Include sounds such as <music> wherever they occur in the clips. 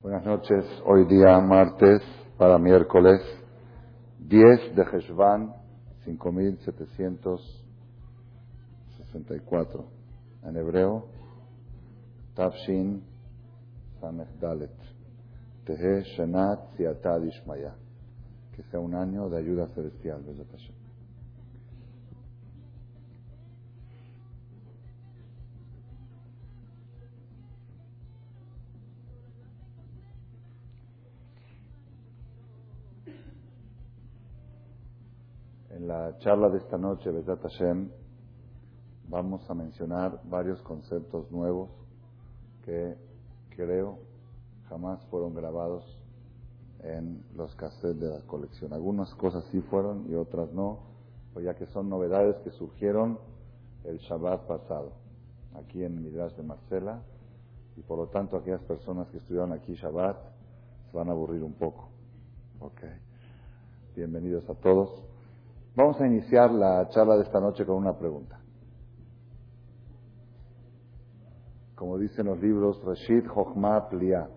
Buenas noches. Hoy día martes para miércoles 10 de Heshvan 5764 en hebreo Tafshin Samech Dalet. Tehe Shenat Siatad Ishmaya. Que sea un año de ayuda celestial Bezat la charla de esta noche, Bezat Hashem, vamos a mencionar varios conceptos nuevos que creo jamás fueron grabados en los cassettes de la colección. Algunas cosas sí fueron y otras no, pues ya que son novedades que surgieron el Shabbat pasado, aquí en Midrash de Marcela, y por lo tanto aquellas personas que estudiaron aquí Shabbat se van a aburrir un poco. Ok. Bienvenidos a todos. Vamos a iniciar la charla de esta noche con una pregunta. Como dicen los libros Rashid Jochma Plia,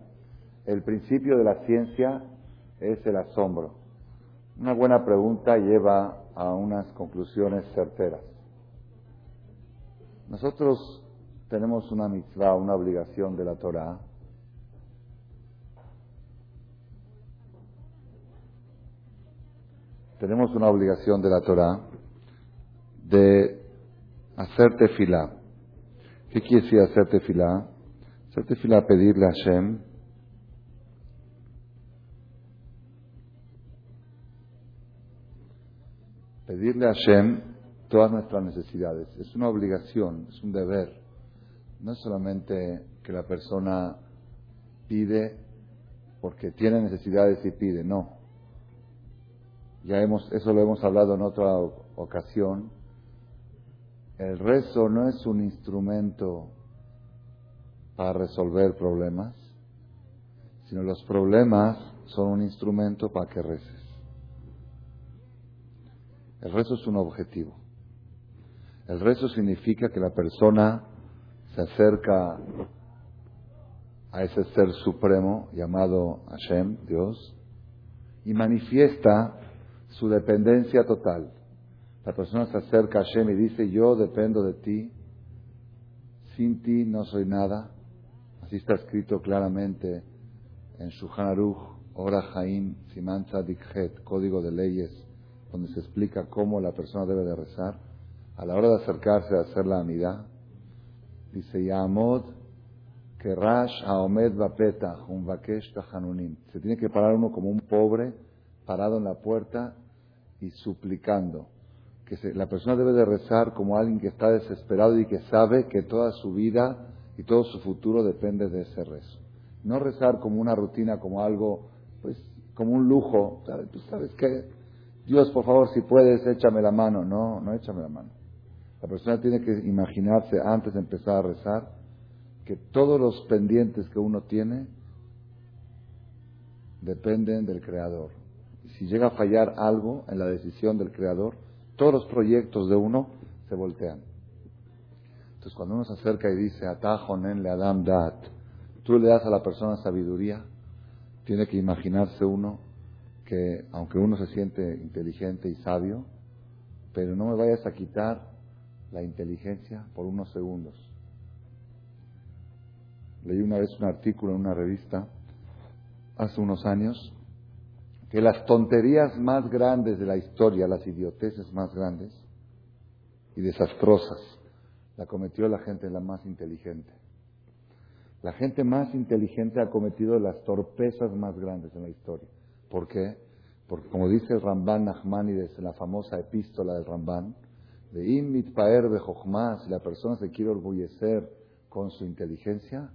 el principio de la ciencia es el asombro. Una buena pregunta lleva a unas conclusiones certeras. Nosotros tenemos una mitzvah, una obligación de la Torah, tenemos una obligación de la Torah de hacer tefilá. ¿Qué quiere decir hacer tefilá? Hacer tefilá, pedirle a Hashem pedirle a Hashem todas nuestras necesidades. Es una obligación, es un deber. No es solamente que la persona pide porque tiene necesidades y pide, no. Ya hemos, eso lo hemos hablado en otra ocasión. El rezo no es un instrumento para resolver problemas, sino los problemas son un instrumento para que reces. El rezo es un objetivo. El rezo significa que la persona se acerca a ese ser supremo llamado Hashem, Dios, y manifiesta su dependencia total. La persona se acerca a Hashem y dice, yo dependo de ti, sin ti no soy nada. Así está escrito claramente en Shulchan Aruch, Ora Haim, Siman Dikhet, Código de Leyes, donde se explica cómo la persona debe de rezar. A la hora de acercarse a hacer la amidad, dice, Yamod, Kerash Aomed Bapeta, Humvakesh Hanunim. Se tiene que parar uno como un pobre parado en la puerta y suplicando. Que la persona debe de rezar como alguien que está desesperado y que sabe que toda su vida y todo su futuro depende de ese rezo. No rezar como una rutina, como algo, pues, como un lujo. ¿Sabes? Tú sabes que, Dios, por favor, si puedes, échame la mano. No, no échame la mano. La persona tiene que imaginarse antes de empezar a rezar que todos los pendientes que uno tiene dependen del Creador si llega a fallar algo en la decisión del creador, todos los proyectos de uno se voltean. Entonces, cuando uno se acerca y dice, Atajonen le Adam Dat, tú le das a la persona sabiduría, tiene que imaginarse uno que, aunque uno se siente inteligente y sabio, pero no me vayas a quitar la inteligencia por unos segundos. Leí una vez un artículo en una revista hace unos años que las tonterías más grandes de la historia, las idioteces más grandes y desastrosas, la cometió la gente la más inteligente. La gente más inteligente ha cometido las torpezas más grandes en la historia. ¿Por qué? Porque como dice el Ramban Nachmanides en la famosa epístola del Ramban, de Immit Paer si la persona se quiere orgullecer con su inteligencia,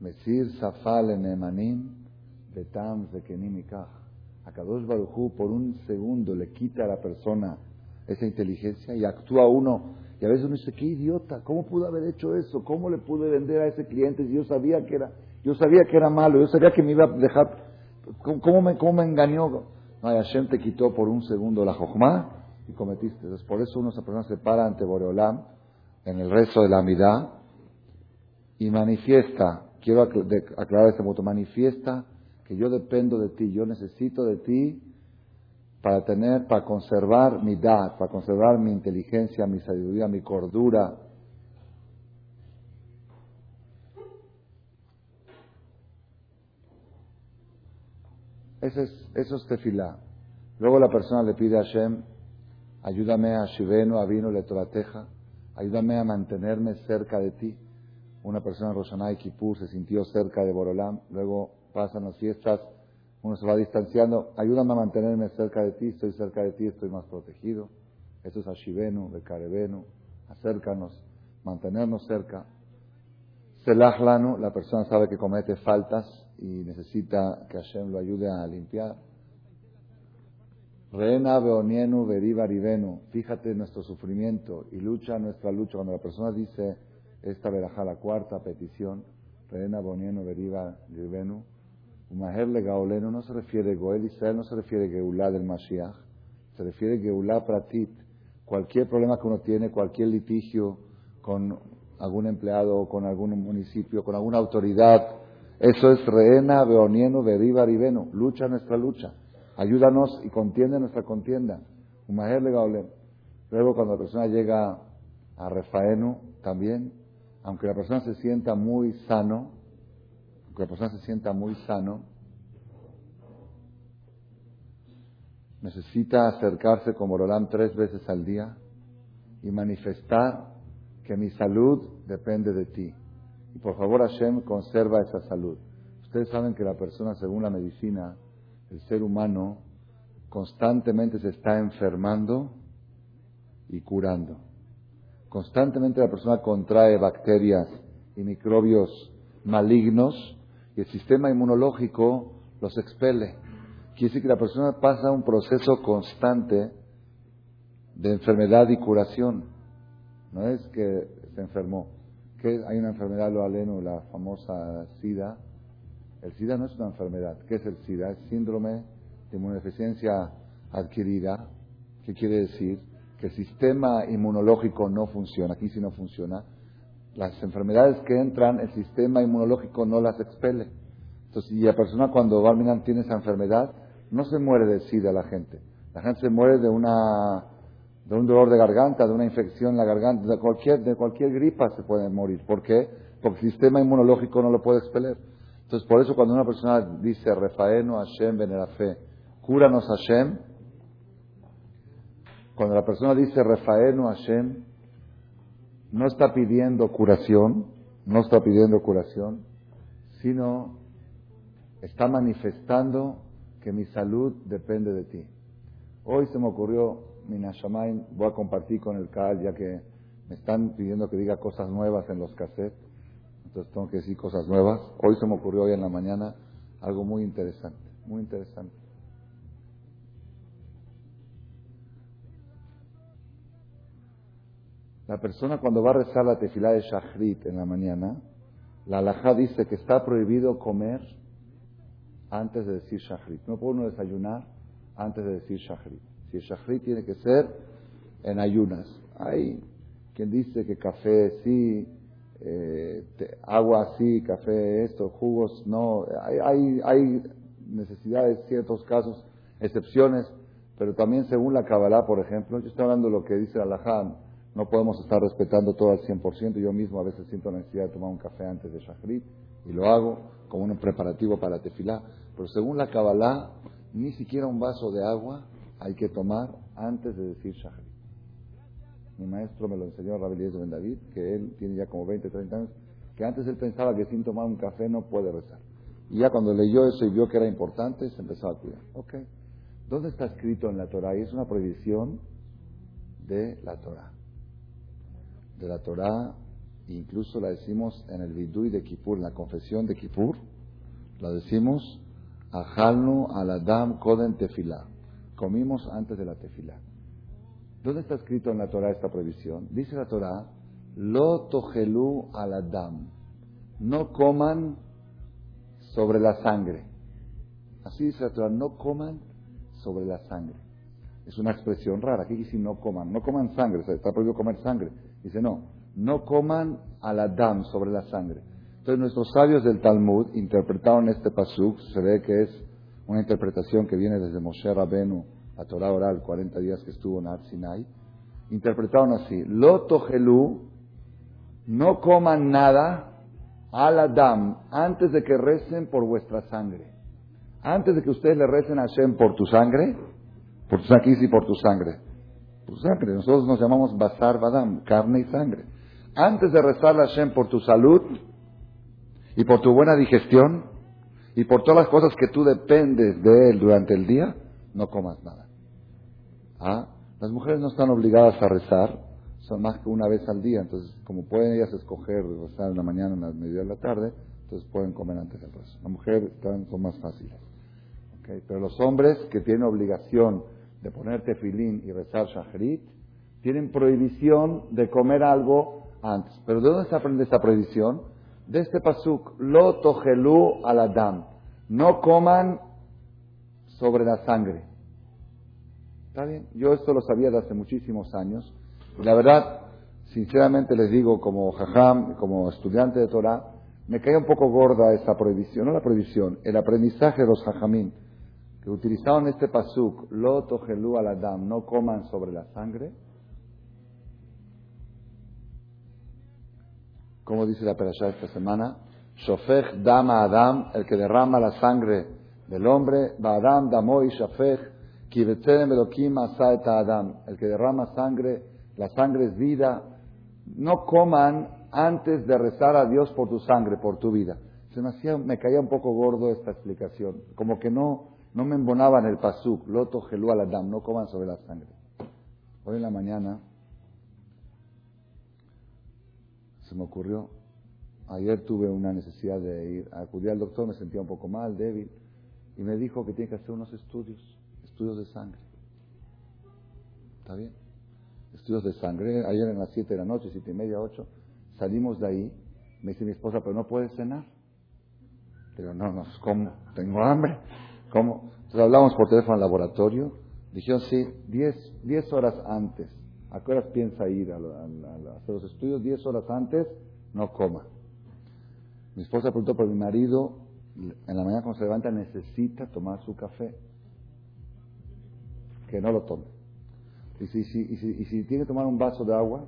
Mesir Safal en Emanim, Betam Zekenimikach a Kadosh Barujú por un segundo le quita a la persona esa inteligencia y actúa uno. Y a veces uno dice, qué idiota, ¿cómo pudo haber hecho eso? ¿Cómo le pude vender a ese cliente si yo sabía que era, yo sabía que era malo, yo sabía que me iba a dejar, ¿cómo, me, cómo me engañó? No, Hashem te quitó por un segundo la jojma y cometiste. Entonces, por eso uno, esa persona se para ante Boreolam en el rezo de la amidad y manifiesta, quiero aclarar este punto, manifiesta que yo dependo de ti, yo necesito de ti para tener, para conservar mi edad, para conservar mi inteligencia, mi sabiduría, mi cordura. Eso es, eso es tefilá. Luego la persona le pide a Hashem, ayúdame a Shiveno, a Vino, le Torateja, ayúdame a mantenerme cerca de ti. Una persona en Roshaná Kippur se sintió cerca de Borolam, luego pasan las fiestas, uno se va distanciando, ayúdame a mantenerme cerca de ti, estoy cerca de ti, estoy más protegido. Eso es Ashivenu, Bekarebenu, acércanos, mantenernos cerca. Selah Lanu, la persona sabe que comete faltas y necesita que Hashem lo ayude a limpiar. Reena Beonienu Veriva Rivenu, fíjate nuestro sufrimiento y lucha nuestra lucha. Cuando la persona dice esta verajá, la cuarta petición, Reena Beonienu Veriva Rivenu, Umaher le Gaolenu no se refiere Goel Israel, no se refiere Geulá del Mashiach, se refiere Geulá Pratit. Cualquier problema que uno tiene, cualquier litigio con algún empleado o con algún municipio, con alguna autoridad, eso es Reena Beonienu Veriva Rivenu, lucha nuestra lucha. Ayúdanos y contiende nuestra contienda. Umaher le Gaolenu. Luego cuando la persona llega a Refaenu también, aunque la persona se sienta muy sano, que la persona se sienta muy sano, necesita acercarse como Roland tres veces al día y manifestar que mi salud depende de ti. Y por favor, Hashem, conserva esa salud. Ustedes saben que la persona, según la medicina, el ser humano, constantemente se está enfermando y curando. Constantemente la persona contrae bacterias y microbios malignos y el sistema inmunológico los expele. Quiere decir que la persona pasa un proceso constante de enfermedad y curación. No es que se enfermó. Que hay una enfermedad, lo aleno, la famosa SIDA. El SIDA no es una enfermedad. ¿Qué es el SIDA? Es síndrome de inmunodeficiencia adquirida. ¿Qué quiere decir? Que el sistema inmunológico no funciona. Aquí sí no funciona las enfermedades que entran, el sistema inmunológico no las expele. Entonces, y la persona cuando al tiene esa enfermedad, no se muere de SIDA la gente. La gente se muere de una de un dolor de garganta, de una infección en la garganta, de cualquier, de cualquier gripa se puede morir. ¿Por qué? Porque el sistema inmunológico no lo puede expeler. Entonces, por eso cuando una persona dice, Refaeno Hashem Benerafe, cúranos Hashem, cuando la persona dice, Refaeno Hashem, no está pidiendo curación, no está pidiendo curación, sino está manifestando que mi salud depende de ti. Hoy se me ocurrió, Minashamain, voy a compartir con el CAL, ya que me están pidiendo que diga cosas nuevas en los cassettes, entonces tengo que decir cosas nuevas. Hoy se me ocurrió hoy en la mañana algo muy interesante, muy interesante. La persona cuando va a rezar la tefilá de Shachrit en la mañana, la alajá dice que está prohibido comer antes de decir Shachrit. No puede uno desayunar antes de decir Shachrit. Si el Shachrit tiene que ser en ayunas. Hay quien dice que café sí, eh, agua sí, café esto, jugos no. Hay, necesidades, ciertos casos, excepciones, pero también según la Kabbalah, por ejemplo, yo estoy hablando de lo que dice la alajá no podemos estar respetando todo al 100%. Yo mismo a veces siento la necesidad de tomar un café antes de Shachrit y lo hago como un preparativo para tefilá. Pero según la Kabbalah, ni siquiera un vaso de agua hay que tomar antes de decir Shachrit. Mi maestro me lo enseñó, Rabbi de Ben David, que él tiene ya como 20, 30 años, que antes él pensaba que sin tomar un café no puede rezar. Y ya cuando leyó eso y vio que era importante, se empezó a cuidar. Ok. ¿Dónde está escrito en la Torah? Y es una prohibición de la Torah de la Torá, incluso la decimos en el Vidui de Kippur, en la confesión de Kippur, la decimos, Ajalnu aladam koden tefilá. Comimos antes de la tefilá. ¿Dónde está escrito en la Torah esta prohibición? Dice la Torah, Lo tojelu aladam. No coman sobre la sangre. Así dice la Torah, no coman sobre la sangre. Es una expresión rara. Aquí dice no coman. No coman sangre. está prohibido comer sangre. Dice no. No coman al Adam sobre la sangre. Entonces nuestros sabios del Talmud interpretaron este pasuk, se ve que es una interpretación que viene desde Moshe Rabenu, la Torah oral, 40 días que estuvo en Ar Sinai, interpretaron así, Lo no coman nada al Adam antes de que recen por vuestra sangre. Antes de que ustedes le recen a Hashem por tu sangre, por tu sangre y por tu sangre. Sangre, nosotros nos llamamos Basar Badam, carne y sangre. Antes de rezarle a Hashem por tu salud y por tu buena digestión y por todas las cosas que tú dependes de él durante el día, no comas nada. ¿Ah? Las mujeres no están obligadas a rezar, son más que una vez al día, entonces como pueden ellas escoger rezar en la mañana, en la mediodía de la tarde, entonces pueden comer antes del rezo. Las mujeres son más fáciles. Pero los hombres que tienen obligación de poner tefilín y rezar shaharit, tienen prohibición de comer algo antes. ¿Pero de dónde se aprende esta prohibición? De este pasuk, lo togelú al adam. No coman sobre la sangre. ¿Está bien? Yo esto lo sabía de hace muchísimos años. Y la verdad, sinceramente les digo, como jajam, como estudiante de Torah, me cae un poco gorda esa prohibición, no la prohibición, el aprendizaje de los jajamín, que utilizaron este pasuk, lo togelú al adam, no coman sobre la sangre. Como dice la perashá esta semana, shofech dama adam, el que derrama la sangre del hombre, adam damoy shafech Adam, el que derrama sangre, la sangre es vida. No coman antes de rezar a Dios por tu sangre, por tu vida. Se me, hacía, me caía un poco gordo esta explicación, como que no, no me embonaba en el pasuk, loto gelú al Adam, no coman sobre la sangre. Hoy en la mañana se me ocurrió, ayer tuve una necesidad de ir, acudir al doctor, me sentía un poco mal, débil, y me dijo que tiene que hacer unos estudios estudios de sangre. ¿Está bien? Estudios de sangre. Ayer en las 7 de la noche, siete y media, 8, salimos de ahí. Me dice mi esposa, pero no puedes cenar. Digo, no, no, ¿cómo? Tengo hambre. ¿Cómo? Entonces hablamos por teléfono al laboratorio. Dijeron, sí, 10 horas antes. ¿A qué horas piensa ir a, hacer los estudios? 10 horas antes, no coma. Mi esposa preguntó por mi marido, en la mañana cuando se levanta necesita tomar su café que no lo tome. Y si, y si, tiene que tomar un vaso de agua,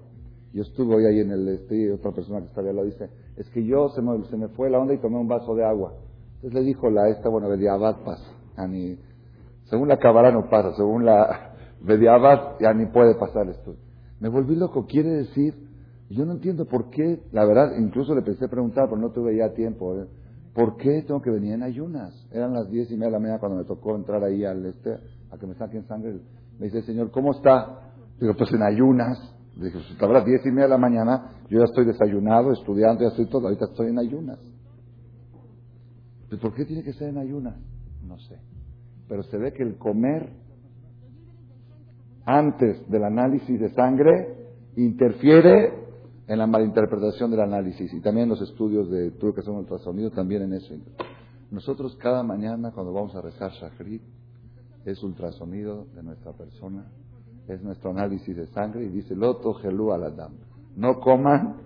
yo estuve hoy ahí en el, este, otra persona que estaba al lado dice, es que yo se me, se me fue la onda y tomé un vaso de agua. Entonces le dijo la esta, bueno, Bediabat pasa. Ni, según la cabara no pasa, según la <laughs> Bediabat ya ni puede pasar esto. Me volví loco, quiere decir, yo no entiendo por qué, la verdad, incluso le pensé preguntar, pero no tuve ya tiempo. ¿eh? ¿Por qué tengo que venir en ayunas? Eran las diez y media de la mañana cuando me tocó entrar ahí al este, a que me saquen sangre. Me dice, Señor, ¿cómo está? Digo, pues en ayunas. Dije, pues habrá diez y media de la mañana, yo ya estoy desayunado, estudiando, ya estoy todo, ahorita estoy en ayunas. ¿Por qué tiene que ser en ayunas? No sé. Pero se ve que el comer antes del análisis de sangre interfiere en la malinterpretación del análisis y también los estudios de tuve que hacer también en eso. Nosotros cada mañana cuando vamos a rezar Shahrit es ultrasonido de nuestra persona, es nuestro análisis de sangre y dice Loto Gelú al Adam. No coman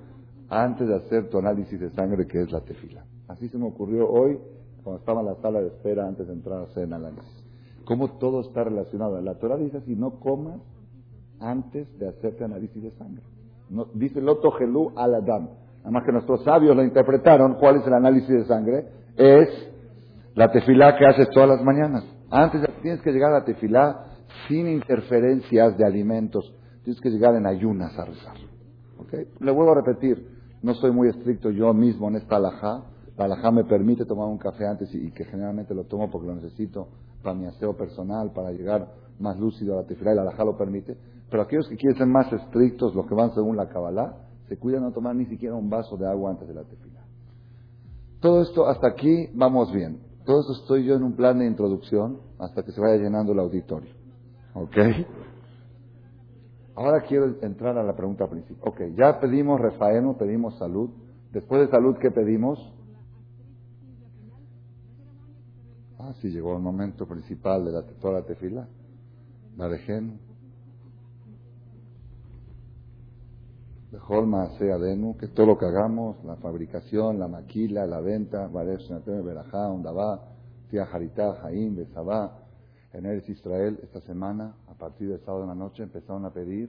antes de hacer tu análisis de sangre que es la tefila. Así se me ocurrió hoy cuando estaba en la sala de espera antes de entrar a análisis. Cómo todo está relacionado. La Torah dice así, no comas antes de hacerte análisis de sangre dice Loto Gelú al Adam. Además que nuestros sabios lo interpretaron, ¿cuál es el análisis de sangre? Es la tefilá que haces todas las mañanas. Antes tienes que llegar a la tefilá sin interferencias de alimentos. Tienes que llegar en ayunas a rezar. ¿Okay? Le vuelvo a repetir, no soy muy estricto yo mismo en esta alajá. La me permite tomar un café antes y, que generalmente lo tomo porque lo necesito para mi aseo personal, para llegar más lúcido a la tefilá y la alajá lo permite. Pero aquellos que quieren ser más estrictos, los que van según la Kabbalah, se cuidan no tomar ni siquiera un vaso de agua antes de la tefila. Todo esto, hasta aquí vamos bien. Todo esto estoy yo en un plan de introducción hasta que se vaya llenando el auditorio. ¿Ok? Ahora quiero entrar a la pregunta principal. Ok, ya pedimos refaeno, pedimos salud. Después de salud, ¿qué pedimos? Ah, sí, llegó el momento principal de la, toda la tefila. De Holma sea Denu, que todo lo que hagamos, la fabricación, la maquila, la venta, Baresh, Berajá, Ondabá, Tía Haritá, Jaim, Besabá, en Eres Israel, esta semana, a partir del sábado de la noche, empezaron a pedir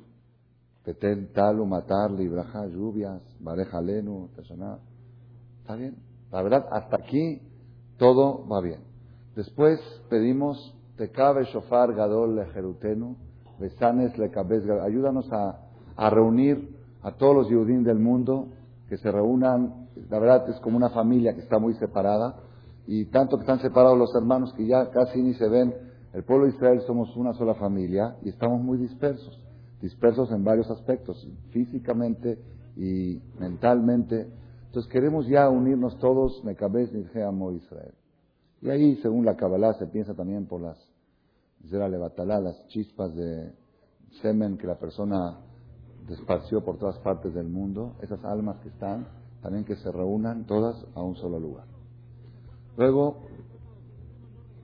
Petel, Talu, Matar, Libraja, lluvias, Bareja, Lenu, Está bien. La verdad, hasta aquí todo va bien. Después pedimos Tecabe, Shofar, Gadol, Lejerutenu, Besanes, Lekabez, ayúdanos a, a reunir a todos los Yehudim del mundo que se reúnan. La verdad es como una familia que está muy separada y tanto que están separados los hermanos que ya casi ni se ven. El pueblo de Israel somos una sola familia y estamos muy dispersos, dispersos en varios aspectos, físicamente y mentalmente. Entonces queremos ya unirnos todos, Mekabes, Nirjeamo, Israel. Y ahí, según la Kabbalah, se piensa también por las, las chispas de semen que la persona desparció por todas partes del mundo, esas almas que están, también que se reúnan todas a un solo lugar. Luego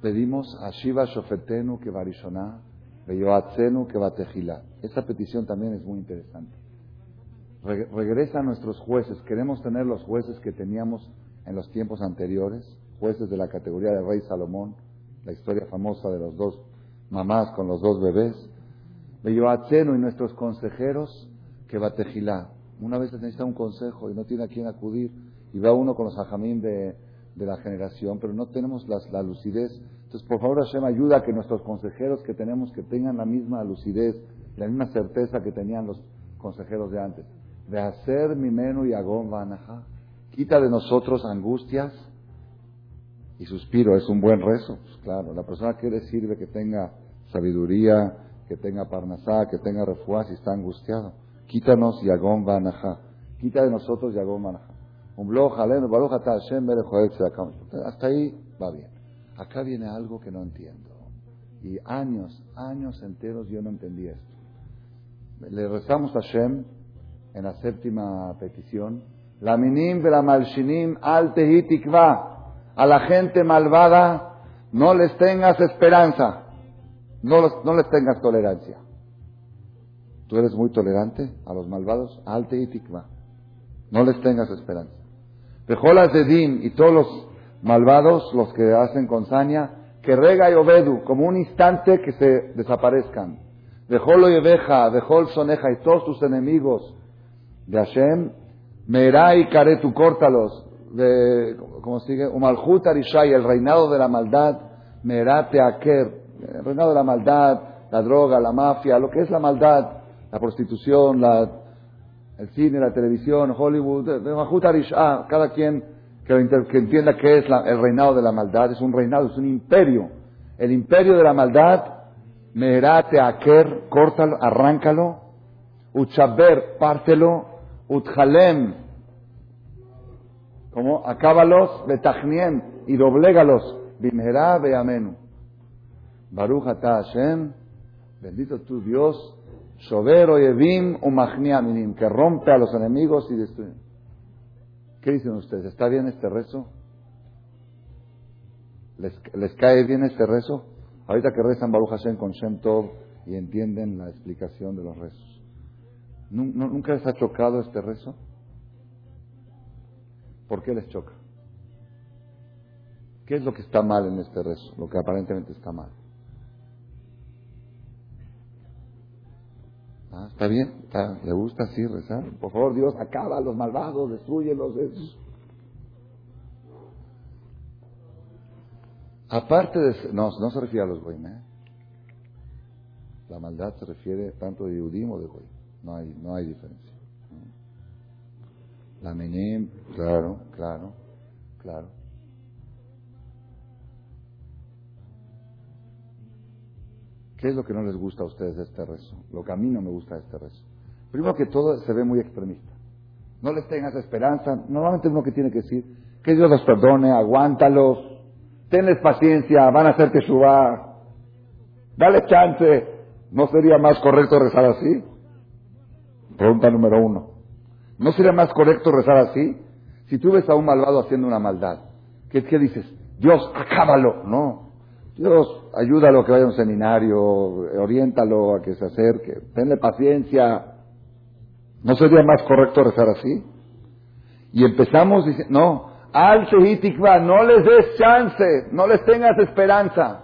pedimos a Shiva Shofetenu que Barishoná, Beyoatzenu que Batejilá. Esa petición también es muy interesante. regresa a nuestros jueces. Queremos tener los jueces que teníamos en los tiempos anteriores, jueces de la categoría de Rey Salomón, la historia famosa de los dos mamás con los dos bebés. Beyoatzenu y nuestros consejeros que Batejilá. Una vez necesita un consejo y no tiene a quién acudir y va uno con los ajamín de, de la generación, pero no tenemos la lucidez. Entonces, por favor, Hashem, ayuda a que nuestros consejeros que tenemos que tengan la misma lucidez, la misma certeza que tenían los consejeros de antes. De hacer mi menú y agón vanaja. Quita de nosotros angustias y suspiro. Es un buen rezo. Pues, claro, la persona que le sirve que tenga sabiduría, que tenga parnasá, que tenga refuá, si está angustiado. Quítanos Yagón Banaja. Quita de nosotros Yagón Banaja. Hasta ahí va bien. Acá viene algo que no entiendo. Y años, años enteros yo no entendí esto. Le rezamos a Shem en la séptima petición. La minim la malshinim al tikva. A la gente malvada no les tengas esperanza. No, no les tengas tolerancia. Tú eres muy tolerante a los malvados. Alte y tikva. No les tengas esperanza. Pejolas de Din y todos los malvados, los que hacen con saña, que rega y obedu, como un instante que se desaparezcan. Dejolo y oveja, dejol soneja y todos tus enemigos de Hashem, merá y caretu, córtalos. De, como sigue, umalhut arishai, el reinado de la maldad, merá teaker, el reinado de la maldad, la droga, la mafia, lo que es la maldad, la prostitución, la, el cine, la televisión, Hollywood, ah, cada quien que, entienda que es el reinado de la maldad, es un reinado, es un imperio. El imperio de la maldad, Meherate Aker, córtalo, arráncalo, Uchaber, pártelo, Utjalem, como acábalos, Betachniem, y doblégalos, Bimherá Beamenu. Baruch Ata Hashem, bendito tu Dios, Shovero Yevim Umachniaminim, que rompe a los enemigos y destruye. ¿Qué dicen ustedes? ¿Está bien este rezo? ¿Les, ¿Les, cae bien este rezo? Ahorita que rezan Baruch Hashem con Shem Tov y entienden la explicación de los rezos. ¿Nunca les ha chocado este rezo? ¿Por qué les choca? ¿Qué es lo que está mal en este rezo? Lo que aparentemente está mal. Ah, ¿Está bien? ¿Le gusta así rezar? Por favor, Dios, acaba a los malvados, destruyelos. Aparte de... No, no se refiere a los goyim, ¿eh? La maldad se refiere tanto de Yudim o de goyim. No hay, no hay diferencia. La menem, claro, claro, claro. ¿Qué es lo que no les gusta a ustedes de este rezo? Lo que a mí no me gusta de este rezo. Primero que todo, se ve muy extremista. No les tengas esperanza. Normalmente uno que tiene que decir, que Dios los perdone, aguántalos, tenles paciencia, van a hacerte suba, dale chance. ¿No sería más correcto rezar así? Pregunta número uno. ¿No sería más correcto rezar así? Si tú ves a un malvado haciendo una maldad, ¿qué, qué dices? Dios, acábalo. No. Dios, ayúdalo a que vaya a un seminario, oriéntalo a que se acerque, tenle paciencia. ¿No sería más correcto rezar así? Y empezamos diciendo, no, al Shehitikva, no les des chance, no les tengas esperanza.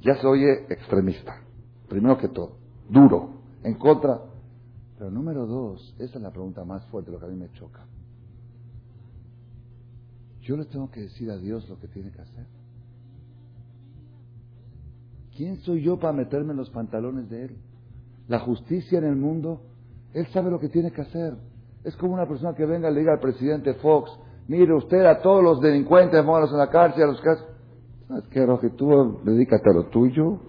Ya se oye extremista, primero que todo, duro, en contra. Pero número dos, esa es la pregunta más fuerte, lo que a mí me choca. Yo le tengo que decir a Dios lo que tiene que hacer. ¿Quién soy yo para meterme en los pantalones de Él? La justicia en el mundo, Él sabe lo que tiene que hacer. Es como una persona que venga y le diga al presidente Fox, mire usted a todos los delincuentes, póngalos en la cárcel, a los casos. ¿Sabes qué, Roque? Tú dedícate a lo tuyo,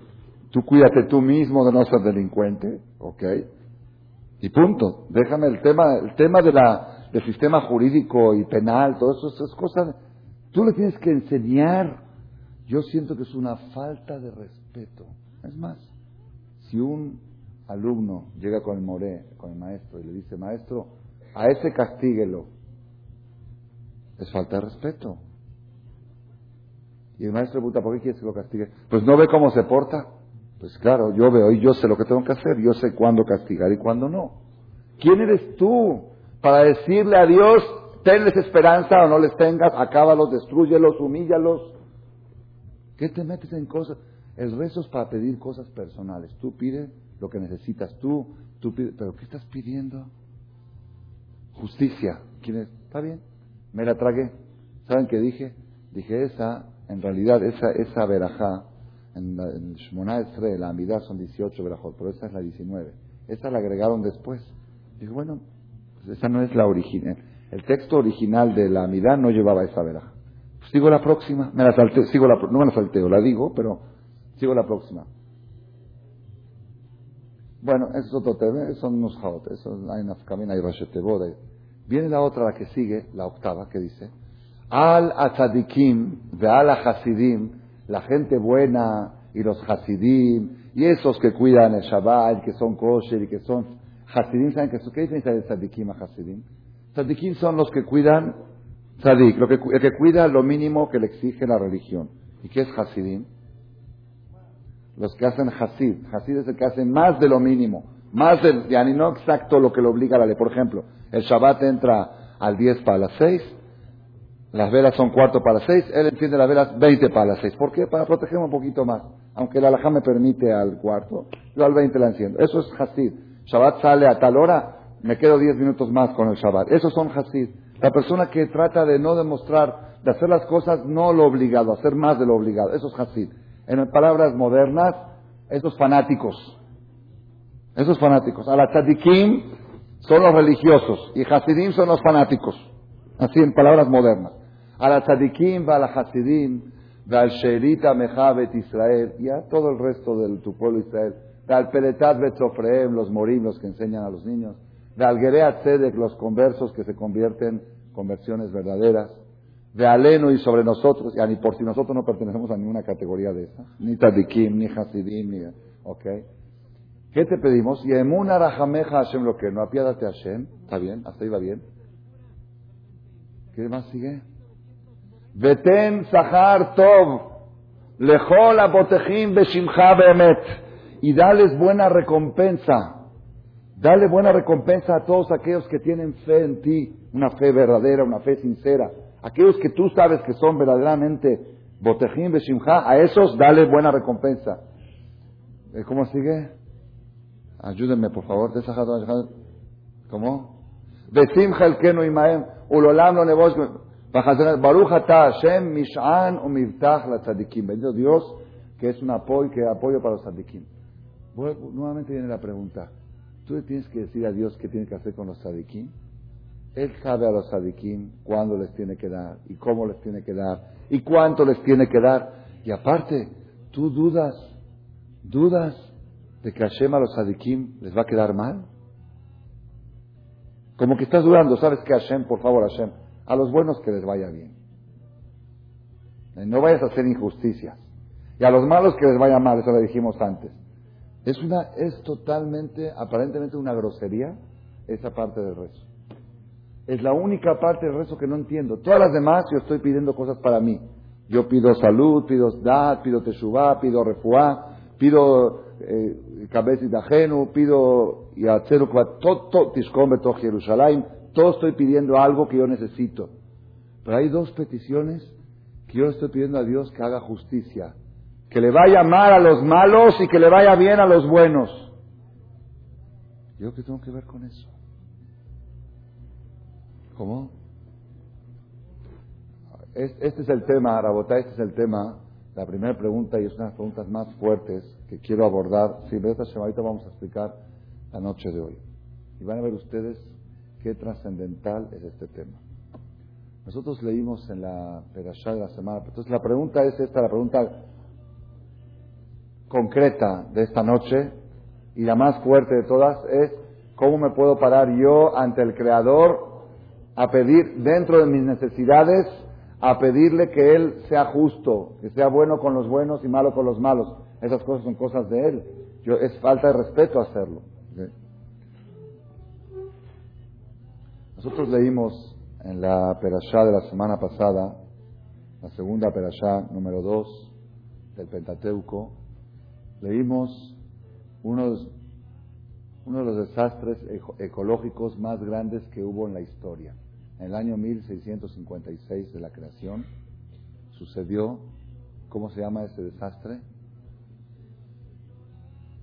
tú cuídate tú mismo de no ser delincuente, ¿ok? Y punto. Déjame el tema, el tema de la, del sistema jurídico y penal, todo eso, esas cosas. Tú le tienes que enseñar. Yo siento que es una falta de respeto. Es más, si un alumno llega con el moré, con el maestro, y le dice, maestro, a ese castíguelo, es falta de respeto. Y el maestro pregunta, ¿por qué quieres que lo castigue? Pues no ve cómo se porta. Pues claro, yo veo y yo sé lo que tengo que hacer, yo sé cuándo castigar y cuándo no. ¿Quién eres tú para decirle a Dios, tenles esperanza o no les tengas, acábalos, destruyelos, humíllalos? ¿Qué te metes en cosas? El rezo es para pedir cosas personales. Tú pides lo que necesitas tú, tú pides, pero ¿qué estás pidiendo? Justicia. ¿Quién es? ¿Está bien? Me la tragué. ¿Saben qué dije? Dije esa en realidad, esa, esa verajá, en, la, en Shmoná Esre, la Amidad son 18 verajot, pero esa es la 19. Esa la agregaron después. Dije, bueno, pues esa no es la original. El texto original de la Amidad no llevaba esa verajá. Pues sigo la próxima, me la salteo, sigo la, no me la salteo, la digo, pero sigo la próxima. Bueno, eso es otro tema, son unos jaot, eso hay nafkamina y rasheteboda. Viene la otra, la que sigue, la octava, que dice, al atzadikim, de al hasidim, la gente buena y los hasidim, y esos que cuidan el Shabbat, que son kosher y que son hasidim, ¿saben qué, qué diferencia de tzadikim a hasidim? Tzadikim son los que cuidan, tzadik, que, el que cuida lo mínimo que le exige la religión. ¿Y qué es hasidim? Los que hacen hasid. Hasid es el que hace más de lo mínimo. Más del, yani no exacto lo que le obliga la ley. Por ejemplo, el Shabbat entra al 10 para las 6, las velas son cuarto para 6, él enciende las velas 20 para las 6. ¿Por qué? Para protegerme un poquito más. Aunque la alajá me permite al cuarto, yo al 20 la enciendo. Eso es Hasid. Shabbat sale a tal hora, me quedo 10 minutos más con el Shabbat. Esos son Hasid. La persona que trata de no demostrar, de hacer las cosas no lo obligado, hacer más de lo obligado. Eso es Hasid. En palabras modernas, esos fanáticos. Esos fanáticos. A la son los religiosos y Hasidim son los fanáticos. Así en palabras modernas. A la tzadikim, a la hasidim, al sherita mejavet Israel y a todo el resto de tu pueblo Israel. Al peletat betzofreem, los morim, los que enseñan a los niños. Al gereat tzedek, los conversos que se convierten conversiones verdaderas de aleno y sobre nosotros, ya ni por si nosotros no pertenecemos a ninguna categoría de esa, ni tadikim, ni hasidim, ni, ok. ¿Qué te pedimos? Y emuna rajameja Hashem lo que no apiádate Hashem, ¿está bien? ¿Hasta ahí va bien? ¿Qué más sigue? Veten sahar tov, lejol abotejim beshimcha beemet, y dales buena recompensa, dale buena recompensa a todos aquellos que tienen fe en ti, una fe verdadera, una fe sincera aquellos que tú sabes que son verdaderamente botejim beshimcha, a esos dale buena recompensa. Eh, ¿Cómo sigue? Ayúdenme, por favor. ¿Cómo? Besimcha tzadikim. Bendito Dios, que es un apoyo, que apoyo para los tzadikim. Nuevamente viene la pregunta. ¿Tú le tienes que decir a Dios qué tiene que hacer con los tzadikim? Él sabe a los sadikim cuándo les tiene que dar y cómo les tiene que dar y cuánto les tiene que dar. Y aparte, tú dudas, dudas de que Hashem a los sadikim les va a quedar mal. Como que estás dudando, sabes que Hashem, por favor Hashem, a los buenos que les vaya bien. No vayas a hacer injusticias. Y a los malos que les vaya mal, eso lo dijimos antes. Es una, es totalmente, aparentemente una grosería esa parte del rezo. Es la única parte del rezo que no entiendo. Todas las demás yo estoy pidiendo cosas para mí. Yo pido salud, pido dad, pido teshuvah, pido refuá, pido eh, cabeza ajeno, pido y todo Jerusalén, todo estoy pidiendo algo que yo necesito. Pero hay dos peticiones que yo estoy pidiendo a Dios que haga justicia. Que le vaya mal a los malos y que le vaya bien a los buenos. ¿Yo qué tengo que ver con eso? ¿Cómo? Este es el tema, Rabotá, este es el tema, la primera pregunta y es una de las preguntas más fuertes que quiero abordar. Si esta ahorita vamos a explicar la noche de hoy. Y van a ver ustedes qué trascendental es este tema. Nosotros leímos en la Perashá de la semana. Entonces la pregunta es esta, la pregunta concreta de esta noche y la más fuerte de todas es cómo me puedo parar yo ante el Creador a pedir dentro de mis necesidades, a pedirle que Él sea justo, que sea bueno con los buenos y malo con los malos. Esas cosas son cosas de Él. Yo, es falta de respeto hacerlo. Nosotros leímos en la perashá de la semana pasada, la segunda perashá número 2 del Pentateuco, leímos uno uno de los desastres ecológicos más grandes que hubo en la historia. En el año 1656 de la creación sucedió, ¿cómo se llama ese desastre?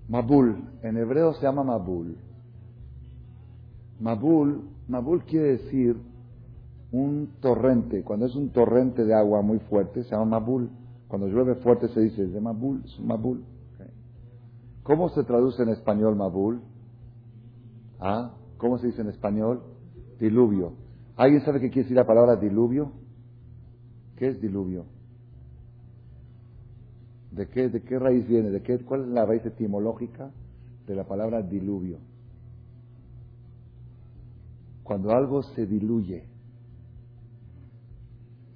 Mabul, en hebreo se llama Mabul. Mabul, Mabul quiere decir un torrente, cuando es un torrente de agua muy fuerte, se llama Mabul. Cuando llueve fuerte se dice, de Mabul, es Mabul. ¿Cómo se traduce en español Mabul? ¿Ah? ¿Cómo se dice en español? Diluvio. ¿Alguien sabe qué quiere decir la palabra diluvio? ¿Qué es diluvio? ¿De qué, de qué raíz viene? ¿De qué, ¿Cuál es la raíz etimológica de la palabra diluvio? Cuando algo se diluye,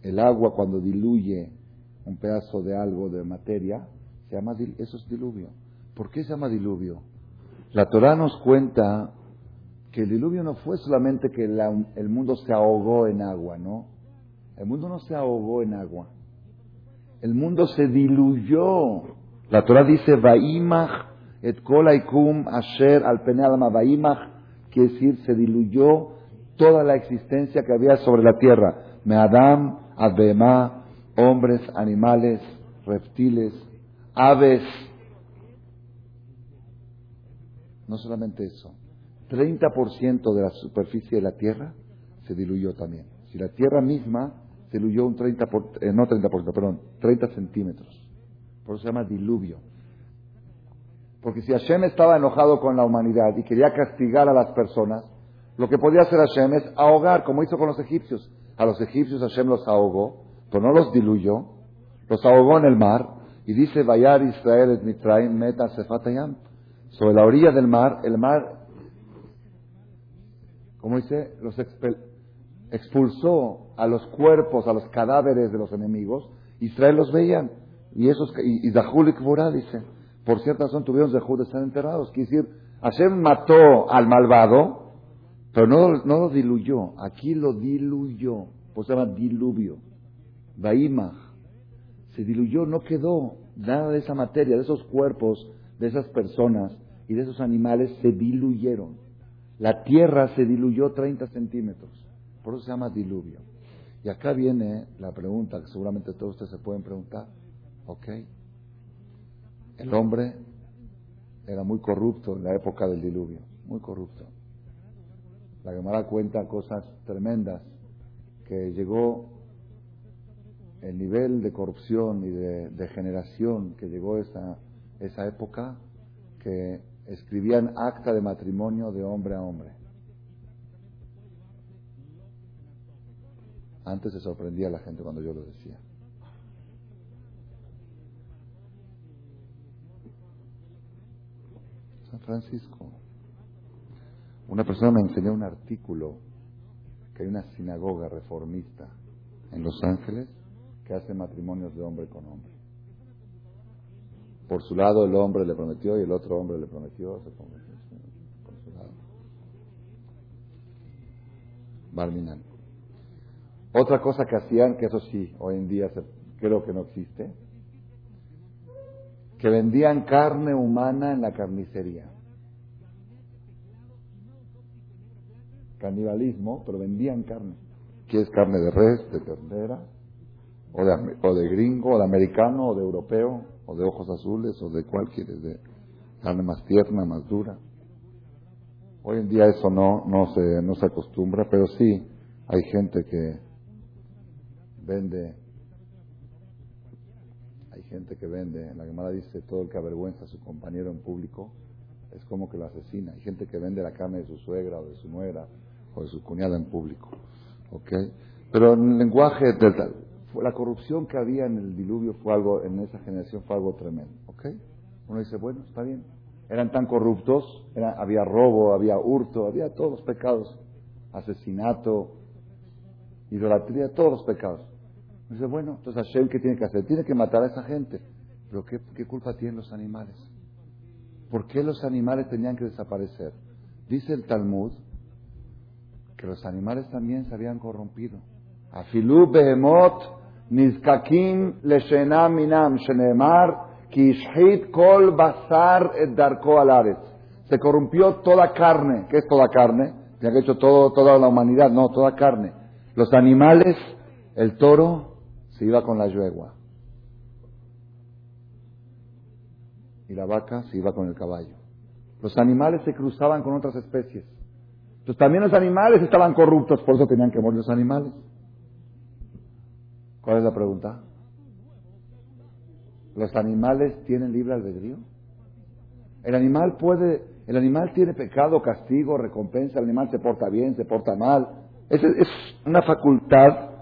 el agua cuando diluye un pedazo de algo, de materia, se llama, eso es diluvio. ¿Por qué se llama diluvio? La Torah nos cuenta que el diluvio no fue solamente que el mundo se ahogó en agua, ¿no? El mundo no se ahogó en agua. El mundo se diluyó. La Torah dice, Vaimach et kolaikum asher al alma. Vaimach quiere decir, se diluyó toda la existencia que había sobre la tierra. Me Adam, hombres, animales, reptiles, aves. No solamente eso, 30% de la superficie de la Tierra se diluyó también. Si la Tierra misma se diluyó un 30%, por, eh, no 30%, perdón, 30 centímetros. Por eso se llama diluvio. Porque si Hashem estaba enojado con la humanidad y quería castigar a las personas, lo que podía hacer Hashem es ahogar, como hizo con los egipcios. A los egipcios Hashem los ahogó, pero no los diluyó, los ahogó en el mar, y dice, Vayar Israel et Mitraim meta sefatayam. Sobre la orilla del mar, el mar, como dice, los expulsó a los cuerpos, a los cadáveres de los enemigos, Israel los veían, y esos, y, y Zahulik dice, por cierta razón tuvieron Zahul de estar enterrados, quiere decir, Hashem mató al malvado, pero no, no lo diluyó, aquí lo diluyó, pues se llama diluvio. Baimach. Se diluyó, no quedó nada de esa materia, de esos cuerpos, de esas personas y de esos animales se diluyeron. La tierra se diluyó 30 centímetros, por eso se llama diluvio. Y acá viene la pregunta que seguramente todos ustedes se pueden preguntar. ¿Ok? El hombre era muy corrupto en la época del diluvio, muy corrupto. La Gemara cuenta cosas tremendas, que llegó el nivel de corrupción y de degeneración que llegó esa, esa época, que escribían acta de matrimonio de hombre a hombre. Antes se sorprendía la gente cuando yo lo decía. San Francisco. Una persona me enseñó un artículo que hay una sinagoga reformista en Los Ángeles que hace matrimonios de hombre con hombre. Por su lado el hombre le prometió y el otro hombre le prometió, se prometió. Barminan. Otra cosa que hacían, que eso sí, hoy en día creo que no existe, que vendían carne humana en la carnicería. Canibalismo, pero vendían carne. ¿Quieres carne de res, de ternera? O de, o de gringo, o de americano, o de europeo, o de ojos azules, o de cuál quieres, de carne más tierna, más dura. Hoy en día eso no, no, se, no se acostumbra, pero sí hay gente que vende, hay gente que vende, la Gemara dice, todo el que avergüenza a su compañero en público es como que lo asesina. Hay gente que vende la carne de su suegra o de su nuera o de su cuñada en público. ¿Ok? Pero en el lenguaje del, la corrupción que había en el diluvio fue algo, en esa generación fue algo tremendo. ¿Ok? Uno dice, bueno, está bien. Eran tan corruptos, había robo, había hurto, había todos los pecados. Asesinato, idolatría, todos los pecados. Dice, bueno, entonces Hashem, ¿qué tiene que hacer? Tiene que matar a esa gente. Pero ¿qué, ¿qué culpa tienen los animales? ¿Por qué los animales tenían que desaparecer? Dice el Talmud que los animales también se habían corrompido. Afilu behemot nizkakim leshena minam shenemar ki kol basar et darko alares. Se corrompió toda carne. ¿Qué es toda carne? Que ha hecho todo, toda la humanidad. No, toda carne. Los animales, el toro se iba con la yegua. Y la vaca se iba con el caballo. Los animales se cruzaban con otras especies. Entonces también los animales estaban corruptos, por eso tenían que morir los animales. ¿Cuál es la pregunta? ¿Los animales tienen libre albedrío? El animal puede, el animal tiene pecado, castigo, recompensa, el animal se porta bien, se porta mal. Es, es una facultad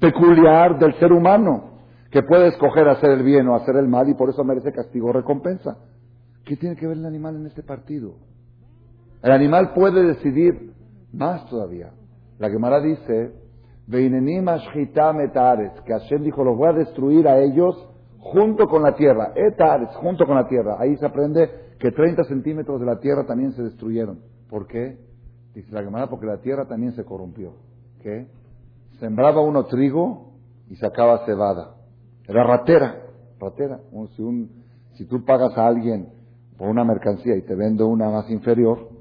peculiar del ser humano, que puede escoger hacer el bien o hacer el mal y por eso merece castigo o recompensa. ¿Qué tiene que ver el animal en este partido? El animal puede decidir más todavía. La Gemara dice, que Hashem dijo, los voy a destruir a ellos junto con la tierra. Etares, junto con la tierra. Ahí se aprende que 30 centímetros de la tierra también se destruyeron. ¿Por qué? Dice la Gemara, porque la tierra también se corrompió. ¿Qué? Sembraba uno trigo y sacaba cebada. Era ratera, ratera. Si, si tú pagas a alguien por una mercancía y te vende una más inferior,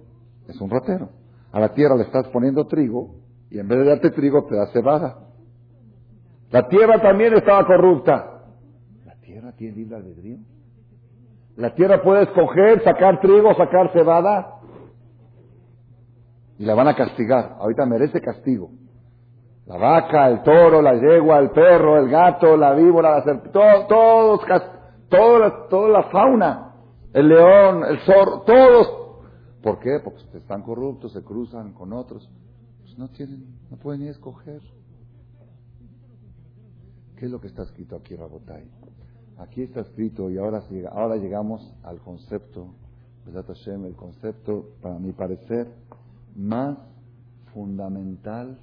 es un ratero. A la tierra le estás poniendo trigo y en vez de darte trigo te da cebada. La tierra también estaba corrupta. ¿La tierra tiene libre albedrío? ¿La tierra puede escoger sacar trigo, sacar cebada? Y la van a castigar. Ahorita merece castigo. La vaca, el toro, la yegua, el perro, el gato, la víbora, la serpiente, todos, toda, toda la fauna, el león, el zorro, todos ¿Por qué? Porque están corruptos, se cruzan con otros. Pues no tienen, no pueden ni escoger. ¿Qué es lo que está escrito aquí, Rabotai? Aquí está escrito y ahora, ahora llegamos al concepto, el concepto, para mi parecer, más fundamental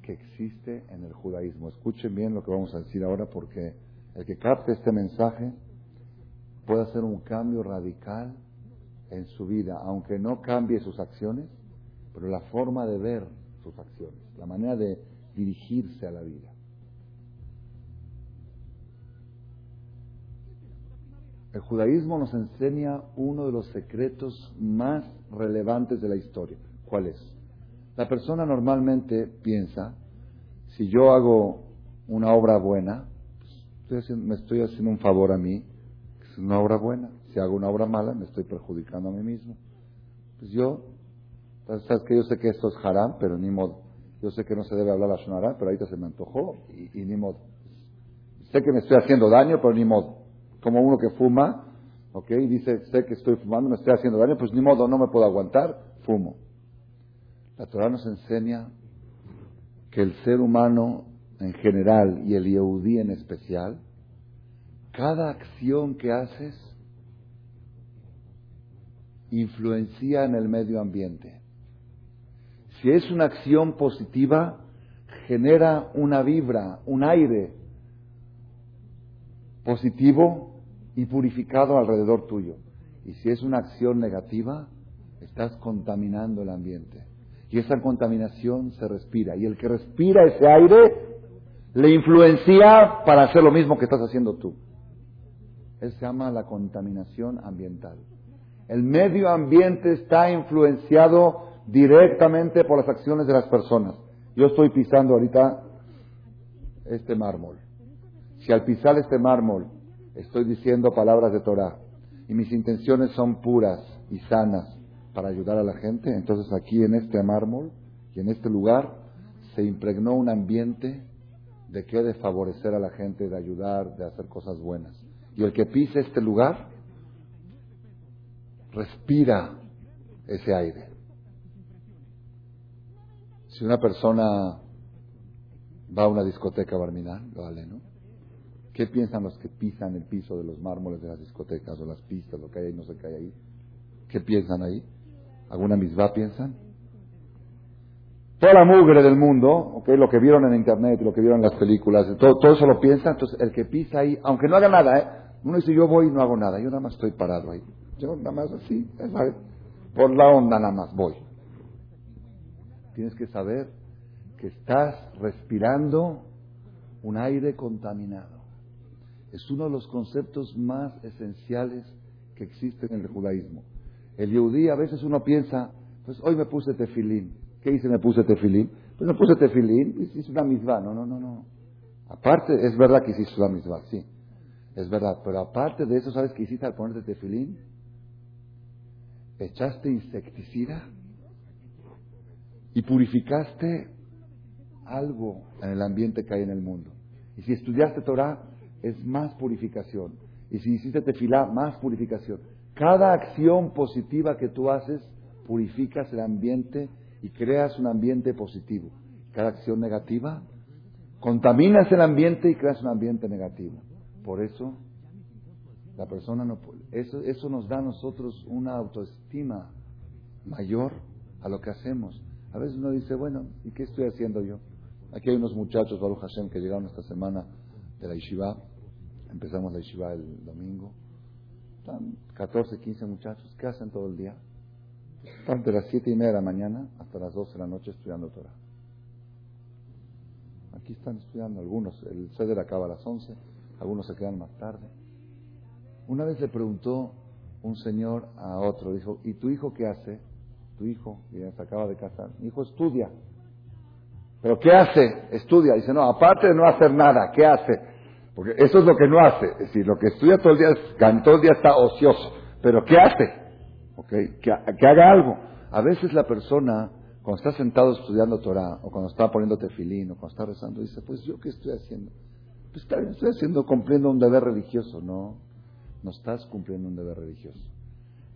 que existe en el judaísmo. Escuchen bien lo que vamos a decir ahora porque el que capte este mensaje puede hacer un cambio radical en su vida, aunque no cambie sus acciones, pero la forma de ver sus acciones, la manera de dirigirse a la vida. El judaísmo nos enseña uno de los secretos más relevantes de la historia. ¿Cuál es? La persona normalmente piensa, si yo hago una obra buena, pues, me estoy haciendo un favor a mí, es una obra buena. Si hago una obra mala, me estoy perjudicando a mí mismo. Pues yo, sabes que yo sé que esto es haram, pero ni modo. Yo sé que no se debe hablar a Shonará, pero ahorita se me antojó y, ni modo. Sé que me estoy haciendo daño, pero ni modo. Como uno que fuma, ¿ok? Y dice, sé que estoy fumando, me estoy haciendo daño, pues ni modo, no me puedo aguantar, fumo. La Torah nos enseña que el ser humano en general y el Yehudí en especial, cada acción que haces influencia en el medio ambiente. Si es una acción positiva, genera una vibra, un aire positivo y purificado alrededor tuyo. Y si es una acción negativa, estás contaminando el ambiente. Y esa contaminación se respira. Y el que respira ese aire le influencia para hacer lo mismo que estás haciendo tú. Eso se llama la contaminación ambiental. El medio ambiente está influenciado directamente por las acciones de las personas. Yo estoy pisando ahorita este mármol. Si al pisar este mármol estoy diciendo palabras de Torah y mis intenciones son puras y sanas para ayudar a la gente, entonces aquí en este mármol y en este lugar se impregnó un ambiente de que de favorecer a la gente, de ayudar, de hacer cosas buenas. Y el que pise este lugar respira ese aire. Si una persona va a una discoteca barminal, lo vale, ¿no? ¿Qué piensan los que pisan el piso de los mármoles de las discotecas o las pistas, lo que hay ahí, no sé qué ahí? ¿Qué piensan ahí? ¿Alguna misma piensan? Toda la mugre del mundo, lo que vieron en internet, lo que vieron en las películas, todo, eso lo piensa, entonces el que pisa ahí, aunque no haga nada, ¿eh? uno dice yo voy y no hago nada, yo nada más estoy parado ahí. Nada más así, por la onda nada más voy. Tienes que saber que estás respirando un aire contaminado. Es uno de los conceptos más esenciales que existen en el judaísmo. El yehudí a veces uno piensa, pues hoy me puse tefilín. ¿Qué hice? Me puse tefilín. Pues me puse tefilín y hice una misma. No, no, no, no. Aparte, es verdad que hiciste una misma, sí. Es verdad. Pero aparte de eso, ¿sabes qué hiciste al ponerte tefilín? Echaste insecticida y purificaste algo en el ambiente que hay en el mundo. Y si estudiaste Torah, es más purificación. Y si hiciste tefilá, más purificación. Cada acción positiva que tú haces, purificas el ambiente y creas un ambiente positivo. Cada acción negativa, contaminas el ambiente y creas un ambiente negativo. Por eso, la persona no puede. Eso, eso nos da a nosotros una autoestima mayor a lo que hacemos. A veces uno dice, bueno, ¿y qué estoy haciendo yo? Aquí hay unos muchachos, Baruch Hashem, que llegaron esta semana de la Yeshiva. Empezamos la Yeshiva el domingo. Están 14, 15 muchachos. ¿Qué hacen todo el día? Están de las 7 y media de la mañana hasta las 12 de la noche estudiando Torah. Aquí están estudiando algunos. El ceder acaba a las 11, algunos se quedan más tarde. Una vez le preguntó un señor a otro, dijo, ¿y tu hijo qué hace? Tu hijo, ya se acaba de casar. Mi hijo estudia. ¿Pero qué hace? Estudia. Dice, no, aparte de no hacer nada, ¿qué hace? Porque eso es lo que no hace. Es decir, lo que estudia todo el día, todo el día está ocioso. ¿Pero qué hace? ¿Okay? Que, haga algo. A veces la persona, cuando está sentado estudiando Torah, o cuando está poniendo tefilín, o cuando está rezando, dice, pues yo qué estoy haciendo? Pues estoy haciendo, cumpliendo un deber religioso. No, no estás cumpliendo un deber religioso.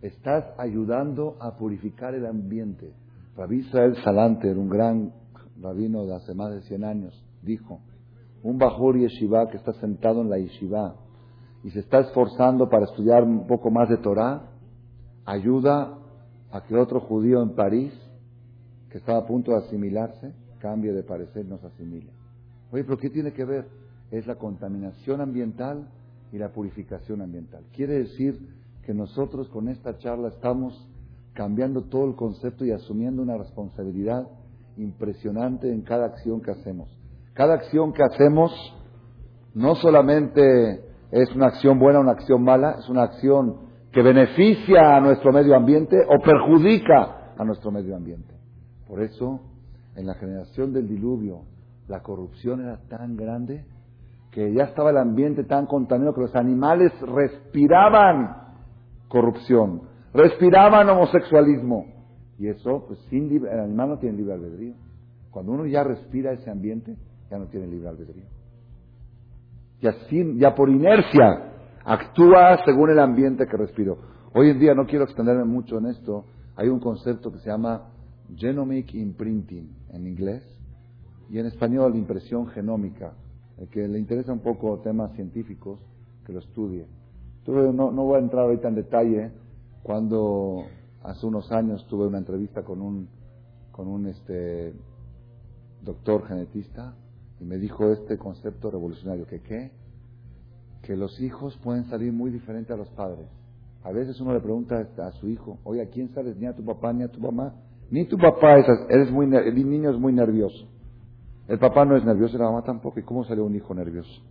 Estás ayudando a purificar el ambiente. Rabí Israel Salanter, un gran rabino de hace más de 100 años, dijo, un Bajur Yeshiva que está sentado en la Yeshiva y se está esforzando para estudiar un poco más de Torah, ayuda a que otro judío en París, que estaba a punto de asimilarse, cambie de parecer y no se asimile. Oye, pero ¿qué tiene que ver? Es la contaminación ambiental y la purificación ambiental. Quiere decir que nosotros con esta charla estamos cambiando todo el concepto y asumiendo una responsabilidad impresionante en cada acción que hacemos. Cada acción que hacemos no solamente es una acción buena o una acción mala, es una acción que beneficia a nuestro medio ambiente o perjudica a nuestro medio ambiente. Por eso, en la generación del diluvio, la corrupción era tan grande que ya estaba el ambiente tan contaminado que los animales respiraban corrupción, respiraban homosexualismo, y eso, pues sin el animal no tiene libre albedrío. Cuando uno ya respira ese ambiente, ya no tiene libre albedrío. Ya, sin, ya por inercia actúa según el ambiente que respiró. Hoy en día, no quiero extenderme mucho en esto, hay un concepto que se llama genomic imprinting en inglés y en español impresión genómica. El que le interesa un poco temas científicos, que lo estudie. Entonces, no, no voy a entrar ahorita en detalle cuando Hace unos años tuve una entrevista con un, con un este, doctor genetista y me dijo este concepto revolucionario, que qué? Que los hijos pueden salir muy diferentes a los padres. A veces uno le pregunta a su hijo, oye, ¿a quién sales? Ni a tu papá ni a tu mamá. Ni tu papá, es, eres muy, el niño es muy nervioso. El papá no es nervioso y la mamá tampoco. ¿Y cómo sale un hijo nervioso?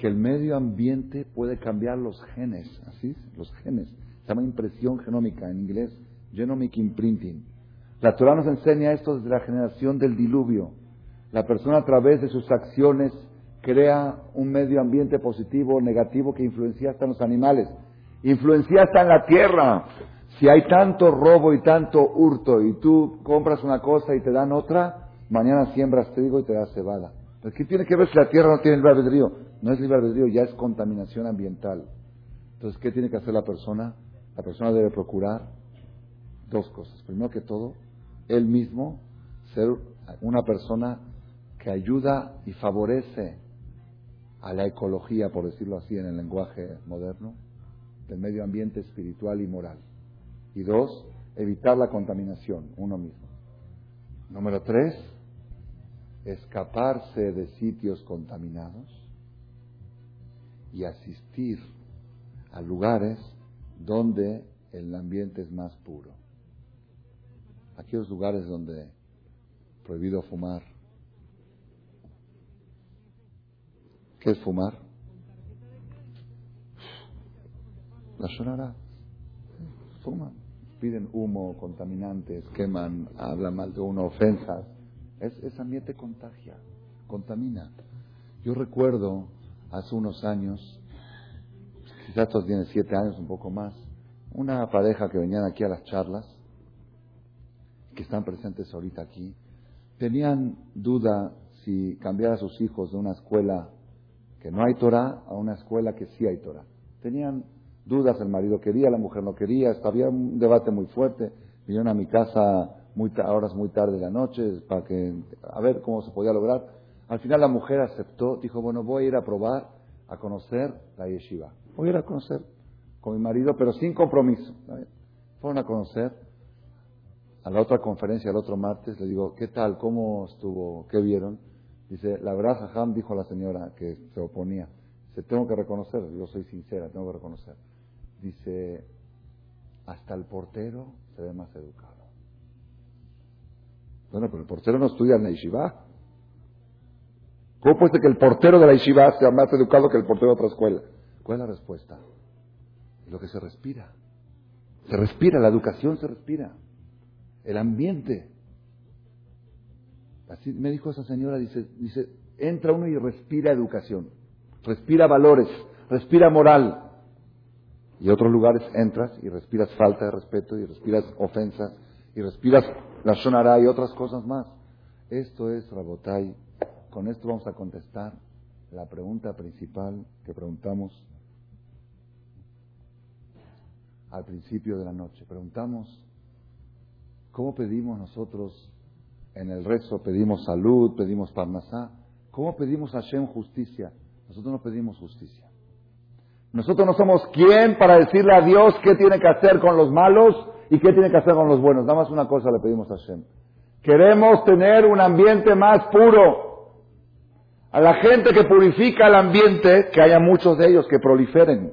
que el medio ambiente puede cambiar los genes, así, los genes. Se llama impresión genómica en inglés, genomic imprinting. La Torah nos enseña esto desde la generación del diluvio. La persona a través de sus acciones crea un medio ambiente positivo o negativo que influencia hasta en los animales, influencia hasta en la tierra. Si hay tanto robo y tanto hurto y tú compras una cosa y te dan otra, mañana siembras trigo y te das cebada. ¿qué tiene que ver si la tierra no tiene libre albedrío? No es libre albedrío, ya es contaminación ambiental. Entonces, ¿qué tiene que hacer la persona? La persona debe procurar dos cosas. Primero que todo, él mismo ser una persona que ayuda y favorece a la ecología, por decirlo así en el lenguaje moderno, del medio ambiente espiritual y moral. Y dos, evitar la contaminación, uno mismo. Número tres, escaparse de sitios contaminados y asistir a lugares donde el ambiente es más puro. Aquellos lugares donde prohibido fumar. ¿Qué es fumar? La sonará. Fuman. Piden humo, contaminantes, queman, hablan mal de uno, ofensas. Es, ese ambiente contagia, contamina. Yo recuerdo hace unos años, quizás estos tienen siete años, un poco más, una pareja que venían aquí a las charlas, que están presentes ahorita aquí, tenían duda si cambiar a sus hijos de una escuela que no hay Torah a una escuela que sí hay Torah. Tenían dudas, el marido quería, la mujer no quería, había un debate muy fuerte. Vinieron a mi casa muy horas muy tarde de la noche para que a ver cómo se podía lograr. Al final la mujer aceptó, dijo, bueno, voy a ir a probar, a conocer la yeshiva. Voy a ir a conocer con mi marido, pero sin compromiso. Fueron a conocer. A la otra conferencia, el otro martes, le digo, ¿qué tal? ¿Cómo estuvo? ¿Qué vieron? Dice, la verdad, Jajam dijo a la señora que se oponía. Dice, tengo que reconocer, yo soy sincera, tengo que reconocer. Dice, hasta el portero se ve más educado. Bueno, pero el portero no estudia en la yeshiva. ¿Cómo puede ser que el portero de la yeshiva sea más educado que el portero de otra escuela? ¿Cuál es la respuesta? Lo que se respira. Se respira, la educación se respira. El ambiente. Así me dijo esa señora, dice, dice, entra uno y respira educación, respira valores, respira moral. Y otros lugares entras y respiras falta de respeto y respiras ofensas y respiras la sonará y otras cosas más. Esto es Rabotai. Con esto vamos a contestar la pregunta principal que preguntamos al principio de la noche. Preguntamos, ¿cómo pedimos nosotros en el rezo? Pedimos salud, pedimos parnasá. ¿Cómo pedimos a Hashem justicia? Nosotros no pedimos justicia. Nosotros no somos quien para decirle a Dios qué tiene que hacer con los malos ¿Y qué tiene que hacer con los buenos? Nada más una cosa le pedimos a Hashem. Queremos tener un ambiente más puro. A la gente que purifica el ambiente, que haya muchos de ellos que proliferen.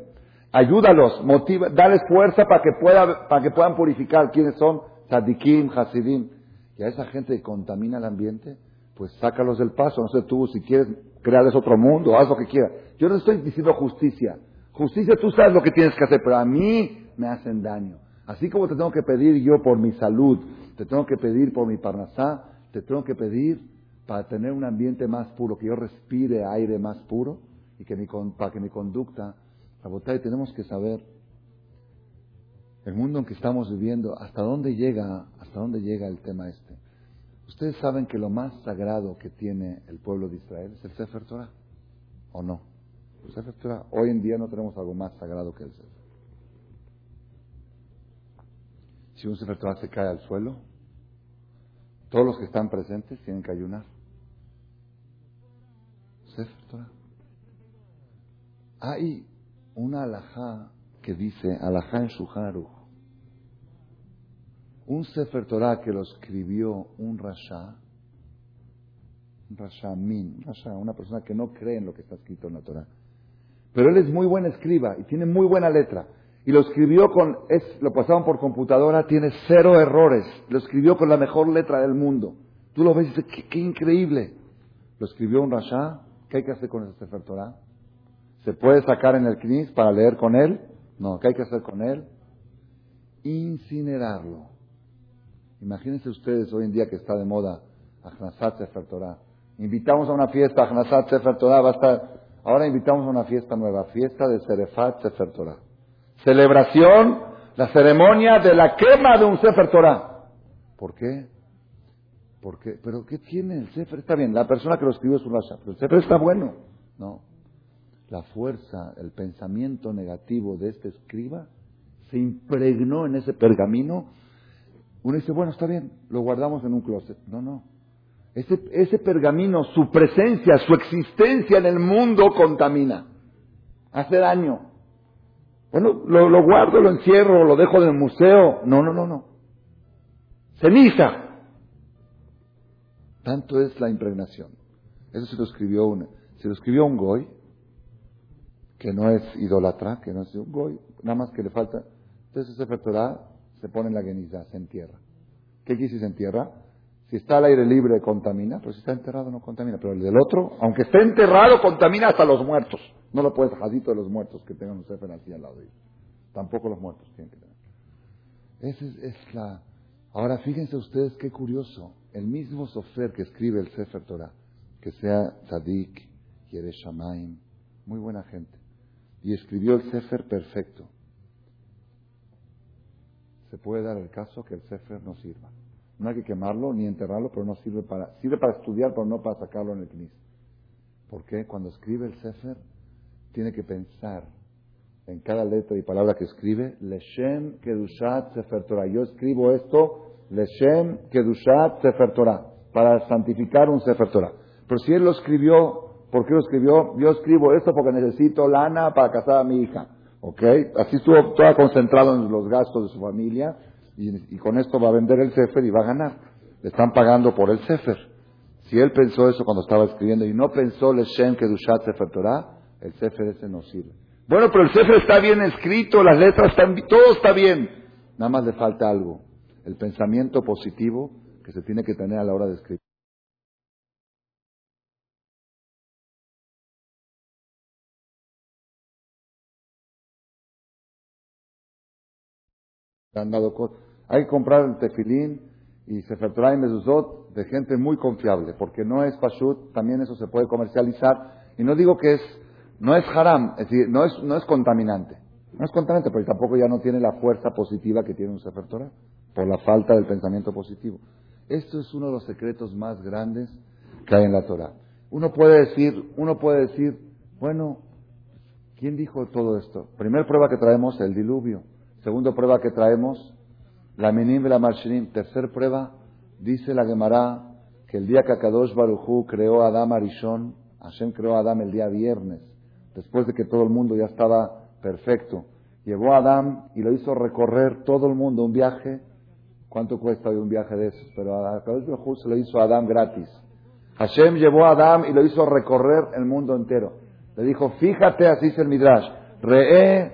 Ayúdalos, motiva, dales fuerza para que, pueda, para que puedan purificar. ¿Quiénes son? Tzadikim, Hasidim. Y a esa gente que contamina el ambiente, pues sácalos del paso. No sé tú, si quieres crearles otro mundo, haz lo que quieras. Yo no estoy diciendo justicia. Justicia tú sabes lo que tienes que hacer, pero a mí me hacen daño. Así como te tengo que pedir yo por mi salud, te tengo que pedir por mi parnasá, te tengo que pedir para tener un ambiente más puro, que yo respire aire más puro y que mi, para que mi conducta, y tenemos que saber el mundo en que estamos viviendo, hasta dónde llega, hasta dónde llega el tema este. Ustedes saben que lo más sagrado que tiene el pueblo de Israel es el Sefer Torah, ¿o no? El Sefer Torah, hoy en día no tenemos algo más sagrado que el Sefer. Si un Sefer Torah se cae al suelo, todos los que están presentes tienen que ayunar. Sefer Torah. Hay una alajá que dice, alajá en Shuharu, un Sefer Torah que lo escribió un rasha, un rasha min, una persona que no cree en lo que está escrito en la Torah. Pero él es muy buen escriba y tiene muy buena letra y lo escribió con, lo pasaban por computadora, tiene cero errores, lo escribió con la mejor letra del mundo. Tú lo ves y dices, qué, increíble. Lo escribió un Rasha, ¿qué hay que hacer con ese Sefer Torah? ¿Se puede sacar en el Knis para leer con él? No, ¿qué hay que hacer con él? Incinerarlo. Imagínense ustedes hoy en día que está de moda Ahnasat Sefer Torah. Invitamos a una fiesta, Ahnasat Sefer Torah va a estar... Ahora invitamos a una fiesta nueva, fiesta de Serefat Sefer Torah. Celebración, la ceremonia de la quema de un Sefer Torah. ¿Por qué? Porque, ¿Pero qué tiene el Sefer? Está bien, la persona que lo escribió es un Rasha, pero el Sefer está bueno. No. La fuerza, el pensamiento negativo de este escriba se impregnó en ese pergamino. Uno dice, bueno, está bien, lo guardamos en un closet. No, no. Ese, ese pergamino, su presencia, su existencia en el mundo contamina. Hace daño. Bueno, lo, lo guardo, lo encierro, lo dejo en el museo. No, no, no, no. Ceniza. Tanto es la impregnación. Eso se lo escribió un, se lo escribió un goy, que no es idólatra, que no es un goy, nada más que le falta. Entonces ese Torah se pone en la geniza, se entierra. ¿Qué decir se entierra? Si está al aire libre, contamina, pero si está enterrado, no contamina. Pero el del otro, aunque esté enterrado, contamina hasta los muertos. No lo puedes jadito de los muertos que tengan un sefer así al lado de ellos. Tampoco los muertos tienen que tener. Esa es, la. Ahora fíjense ustedes qué curioso. El mismo Sofer que escribe el Sefer Torah, que sea Tzadik, Shamaim, muy buena gente, y escribió el Sefer perfecto. Se puede dar el caso que el Sefer no sirva. No hay que quemarlo ni enterrarlo, pero no sirve para, sirve para estudiar, pero no para sacarlo en el Knis. Porque cuando escribe el Sefer, tiene que pensar en cada letra y palabra que escribe, Leshem Kedushat Sefer Torah. Yo escribo esto, Leshem Kedushat Sefer Torah, para santificar un Sefer Torah. Pero si él lo escribió, ¿por qué lo escribió? Yo escribo esto porque necesito lana para casar a mi hija. ¿Ok? Así estuvo todo concentrado en los gastos de su familia y, con esto va a vender el Sefer y va a ganar. Le están pagando por el Sefer. Si él pensó eso cuando estaba escribiendo y no pensó Leshem Kedushat Sefer Torah, el Sefer ese no sirve. Bueno, pero el Sefer está bien escrito, las letras están, todo está bien. Nada más le falta algo. El pensamiento positivo que se tiene que tener a la hora de escribir. han dado. Hay que comprar el tefilín y Sefer Torah y Mezuzot de gente muy confiable, porque no es pashut, también eso se puede comercializar. Y no digo que es, no es haram, es decir, no es, no es contaminante. No es contaminante, pero tampoco ya no tiene la fuerza positiva que tiene un Sefer Torah, por la falta del pensamiento positivo. Esto es uno de los secretos más grandes que hay en la Torah. Uno puede decir, uno puede decir, bueno, ¿quién dijo todo esto? Primer prueba que traemos, el diluvio. Segundo prueba que traemos, la Menim y la Marshinim. Tercer prueba, dice la Gemara que el día que Akadosh Barujú creó a Adam Arishon, Hashem creó a Adam el día viernes, después de que todo el mundo ya estaba perfecto. Llevó a Adam y lo hizo recorrer todo el mundo, un viaje. ¿Cuánto cuesta hoy un viaje de esos? Pero a Akadosh Barujú se lo hizo a Adam gratis. Hashem llevó a Adam y lo hizo recorrer el mundo entero. Le dijo, fíjate, así dice el Midrash, Re'e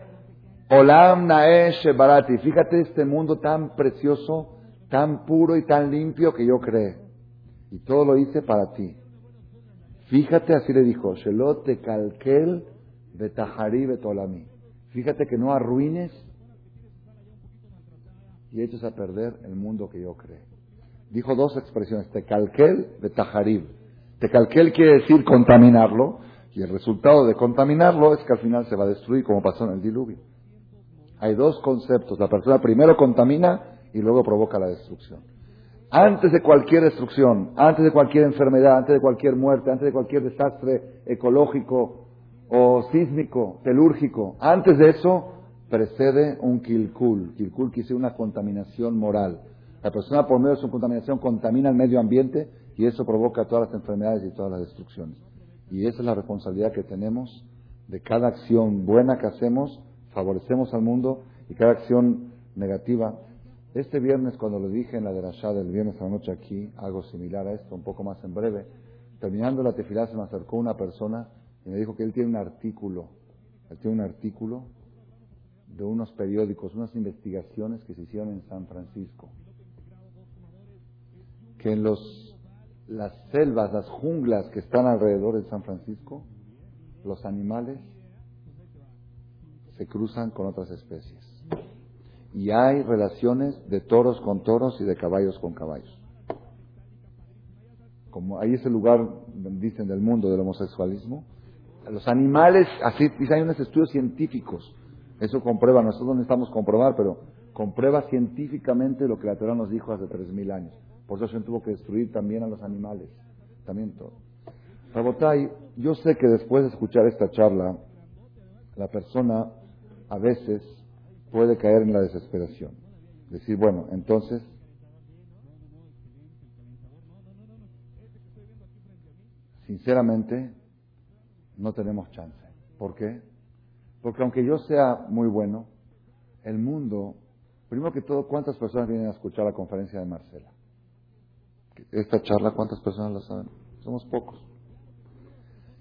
Olam Naesh Barati. Fíjate este mundo tan precioso, tan puro y tan limpio que yo creé. Y todo lo hice para ti. Fíjate, así le dijo, Shelote Kalkel Betahari Betolami. Fíjate que no arruines y eches a perder el mundo que yo creé. Dijo dos expresiones, Tekalkel Betaharib. Tekalkel quiere decir contaminarlo, y el resultado de contaminarlo es que al final se va a destruir, como pasó en el diluvio. Hay dos conceptos. La persona primero contamina y luego provoca la destrucción. Antes de cualquier destrucción, antes de cualquier enfermedad, antes de cualquier muerte, antes de cualquier desastre ecológico o sísmico, telúrgico, antes de eso precede un kilkul. Kilkul quiere decir una contaminación moral. La persona por medio de su contaminación contamina el medio ambiente y eso provoca todas las enfermedades y todas las destrucciones. Y esa es la responsabilidad que tenemos de cada acción buena que hacemos favorecemos al mundo y cada acción negativa. Este viernes, cuando le dije en la derashá del viernes a la noche aquí, algo similar a esto, un poco más en breve, terminando la tefilá se me acercó una persona y me dijo que él tiene un artículo, él tiene un artículo de unos periódicos, unas investigaciones que se hicieron en San Francisco, que en los, las selvas, las junglas que están alrededor de San Francisco, los animales se cruzan con otras especies. Y hay relaciones de toros con toros y de caballos con caballos. Como ahí es el lugar, dicen, del mundo del homosexualismo. Los animales, así, hay unos estudios científicos. Eso comprueba, nosotros no necesitamos comprobar, pero comprueba científicamente lo que la Torah nos dijo hace 3.000 años. Por eso se tuvo que destruir también a los animales. También todo. Rabotay, yo sé que después de escuchar esta charla, la persona a veces puede caer en la desesperación. Decir, bueno, entonces, sinceramente, no tenemos chance. ¿Por qué? Porque aunque yo sea muy bueno, el mundo, primero que todo, ¿cuántas personas vienen a escuchar la conferencia de Marcela? Esta charla, ¿cuántas personas la saben? Somos pocos.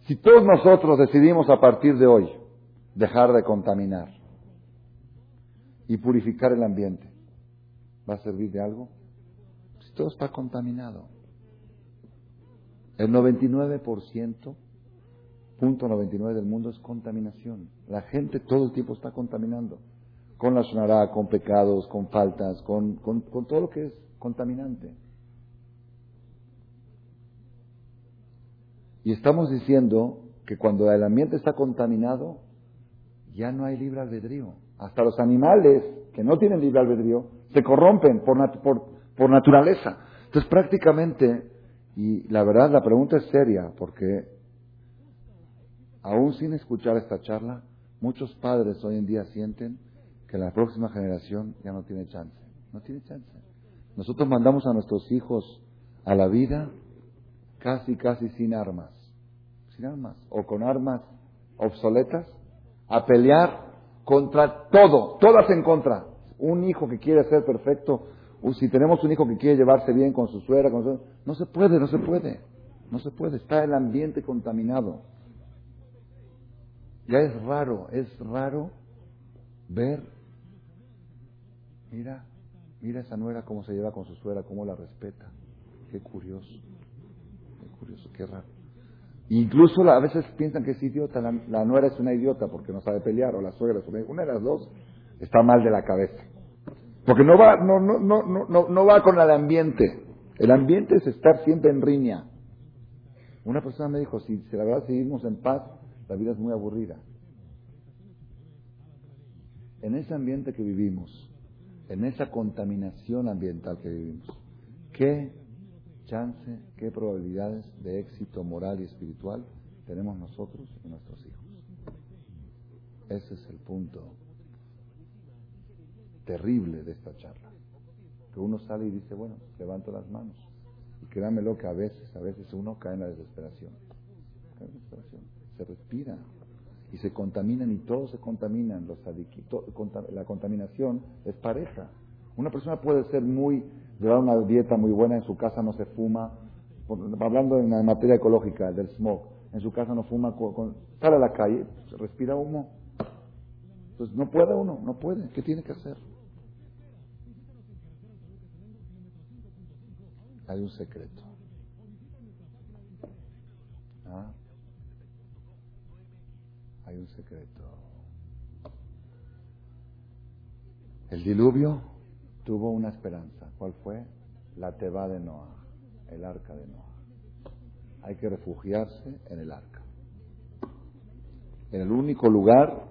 Si todos nosotros decidimos a partir de hoy dejar de contaminar y purificar el ambiente, ¿va a servir de algo? Si todo está contaminado. El 99%, punto 99 del mundo es contaminación. La gente todo el tiempo está contaminando. Con la sonará, con pecados, con faltas, con, con todo lo que es contaminante. Y estamos diciendo que cuando el ambiente está contaminado, ya no hay libre albedrío. Hasta los animales que no tienen libre albedrío se corrompen por, por, naturaleza. Entonces prácticamente, y la verdad la pregunta es seria, porque aún sin escuchar esta charla, muchos padres hoy en día sienten que la próxima generación ya no tiene chance. No tiene chance. Nosotros mandamos a nuestros hijos a la vida casi, casi sin armas. Sin armas. O con armas obsoletas. A pelear contra todo. Todas en contra. Un hijo que quiere ser perfecto. Si tenemos un hijo que quiere llevarse bien con su suegra, con su... no se puede, no se puede. No se puede. Está el ambiente contaminado. Ya es raro, es raro ver. Mira, mira esa nuera cómo se lleva con su suegra, cómo la respeta. Qué curioso curioso, qué raro. Incluso a veces piensan que es idiota, la, nuera es una idiota porque no sabe pelear, o la suegra es una Una de las dos está mal de la cabeza. Porque no va, no, no, no, no, no va con el ambiente. El ambiente es estar siempre en riña. Una persona me dijo, si, si la verdad seguimos en paz, la vida es muy aburrida. En ese ambiente que vivimos, en esa contaminación ambiental que vivimos, ¿qué chance, qué probabilidades de éxito moral y espiritual tenemos nosotros y nuestros hijos. Ese es el punto terrible de esta charla. Que uno sale y dice, bueno, levanto las manos. Y créanmelo que a veces, a veces uno cae en la desesperación. Se respira y se contaminan y todos se contaminan. Los la contaminación es pareja. Una persona puede ser muy llevar una dieta muy buena, en su casa no se fuma, hablando en la materia ecológica, del smog, en su casa no fuma, sale a la calle, respira humo. Entonces no puede uno, no puede, ¿qué tiene que hacer? Hay un secreto. ¿Ah? Hay un secreto. El diluvio tuvo una esperanza. ¿Cuál fue? La Teba de Noah, el arca de Noah. Hay que refugiarse en el arca. En el único lugar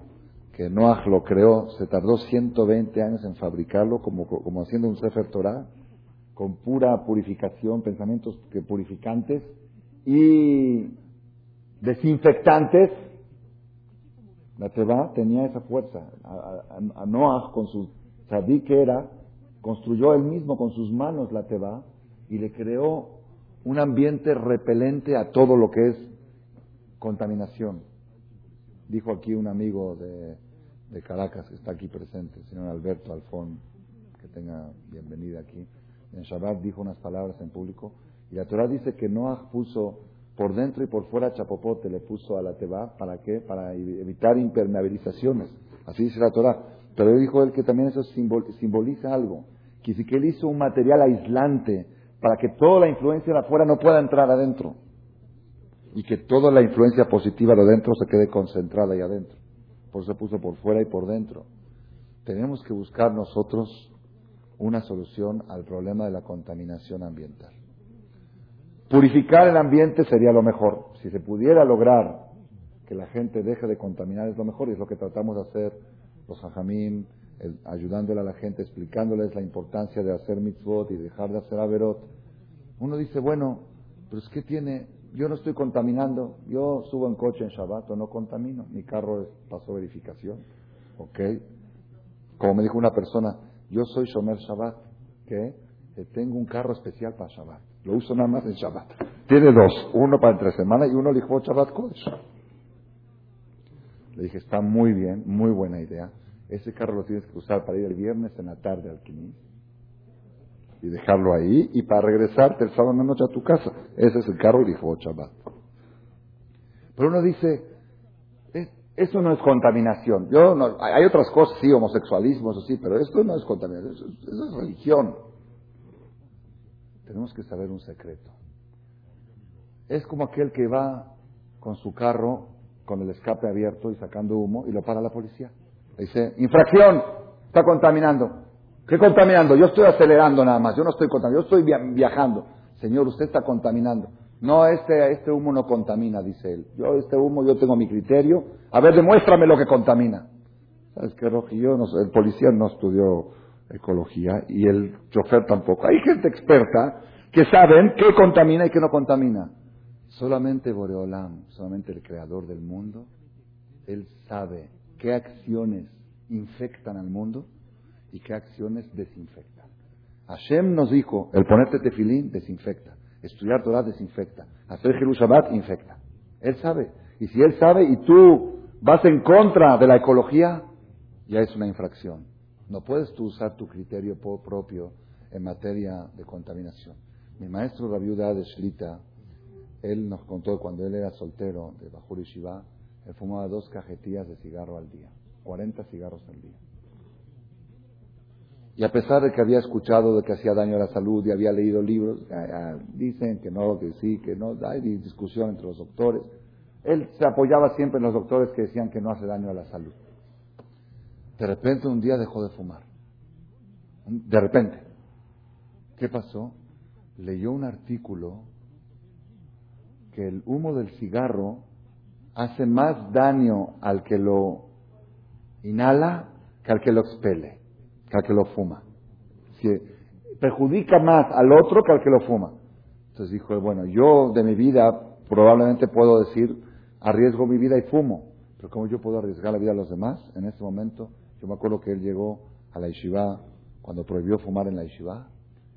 que Noah lo creó, se tardó 120 años en fabricarlo, como, como haciendo un Sefer Torah, con pura purificación, pensamientos purificantes y desinfectantes. La Teba tenía esa fuerza. A, Noah, con su sabí que era, construyó él mismo con sus manos la Teba y le creó un ambiente repelente a todo lo que es contaminación. Dijo aquí un amigo de, Caracas que está aquí presente, el señor Alberto Alfón, que tenga bienvenida aquí. En Shabbat dijo unas palabras en público y la Torah dice que Noah puso por dentro y por fuera chapopote, le puso a la Teba, ¿para qué? Para evitar impermeabilizaciones. Así dice la Torah. Pero dijo él que también eso simboliza algo. Que si él hizo un material aislante para que toda la influencia de afuera no pueda entrar adentro. Y que toda la influencia positiva de adentro se quede concentrada ahí adentro. por eso puso por fuera y por dentro. Tenemos que buscar nosotros una solución al problema de la contaminación ambiental. Purificar el ambiente sería lo mejor. Si se pudiera lograr que la gente deje de contaminar es lo mejor y es lo que tratamos de hacer los hajamim, ayudándole a la gente, explicándoles la importancia de hacer mitzvot y dejar de hacer averot. Uno dice, bueno, pero es que tiene, yo no estoy contaminando, yo subo en coche en Shabbat o no contamino, mi carro pasó verificación, ¿ok? Como me dijo una persona, yo soy Shomer Shabbat, que tengo un carro especial para Shabbat, lo uso nada más en Shabbat. Tiene dos, uno para entre semana y uno dijo Shabbat Kodesh. Le dije, está muy bien, muy buena idea. Ese carro lo tienes que usar para ir el viernes en la tarde al Quiní y dejarlo ahí y para regresarte el sábado en la noche a tu casa. Ese es el carro dijo oh, Shabbat. Pero uno dice, eso no es contaminación. Yo no, hay otras cosas, sí, homosexualismo, eso sí, pero esto no es contaminación, eso es religión. Tenemos que saber un secreto. Es como aquel que va con su carro con el escape abierto y sacando humo y lo para la policía. Dice, infracción, está contaminando. ¿Qué contaminando? Yo estoy acelerando nada más, yo no estoy contaminando, yo estoy viajando. Señor, usted está contaminando. No, este, este humo no contamina, dice él. Yo, este humo, yo tengo mi criterio. A ver, demuéstrame lo que contamina. ¿Sabes qué, Roji? No, el policía no estudió ecología y el chofer tampoco. Hay gente experta que saben qué contamina y qué no contamina. Solamente Boreolam, solamente el creador del mundo, él sabe qué acciones infectan al mundo y qué acciones desinfectan. Hashem nos dijo, el ponerte tefilín desinfecta, estudiar Torah desinfecta, hacer Jerusalén infecta. Él sabe. Y si él sabe y tú vas en contra de la ecología, ya es una infracción. No puedes tú usar tu criterio propio en materia de contaminación. Mi maestro la viuda de Shlita, él nos contó cuando él era soltero de Bajur y Shiva, él fumaba dos cajetillas de cigarro al día, 40 cigarros al día. Y a pesar de que había escuchado de que hacía daño a la salud y había leído libros, dicen que no, que sí, que no, hay discusión entre los doctores. Él se apoyaba siempre en los doctores que decían que no hace daño a la salud. De repente un día dejó de fumar. De repente. ¿Qué pasó? Leyó un artículo que el humo del cigarro hace más daño al que lo inhala que al que lo expele, que al que lo fuma. perjudica más al otro que al que lo fuma. Entonces dijo, bueno, yo de mi vida probablemente puedo decir, arriesgo mi vida y fumo, pero ¿cómo yo puedo arriesgar la vida de los demás en este momento? Yo me acuerdo que él llegó a la yeshiva cuando prohibió fumar en la yeshiva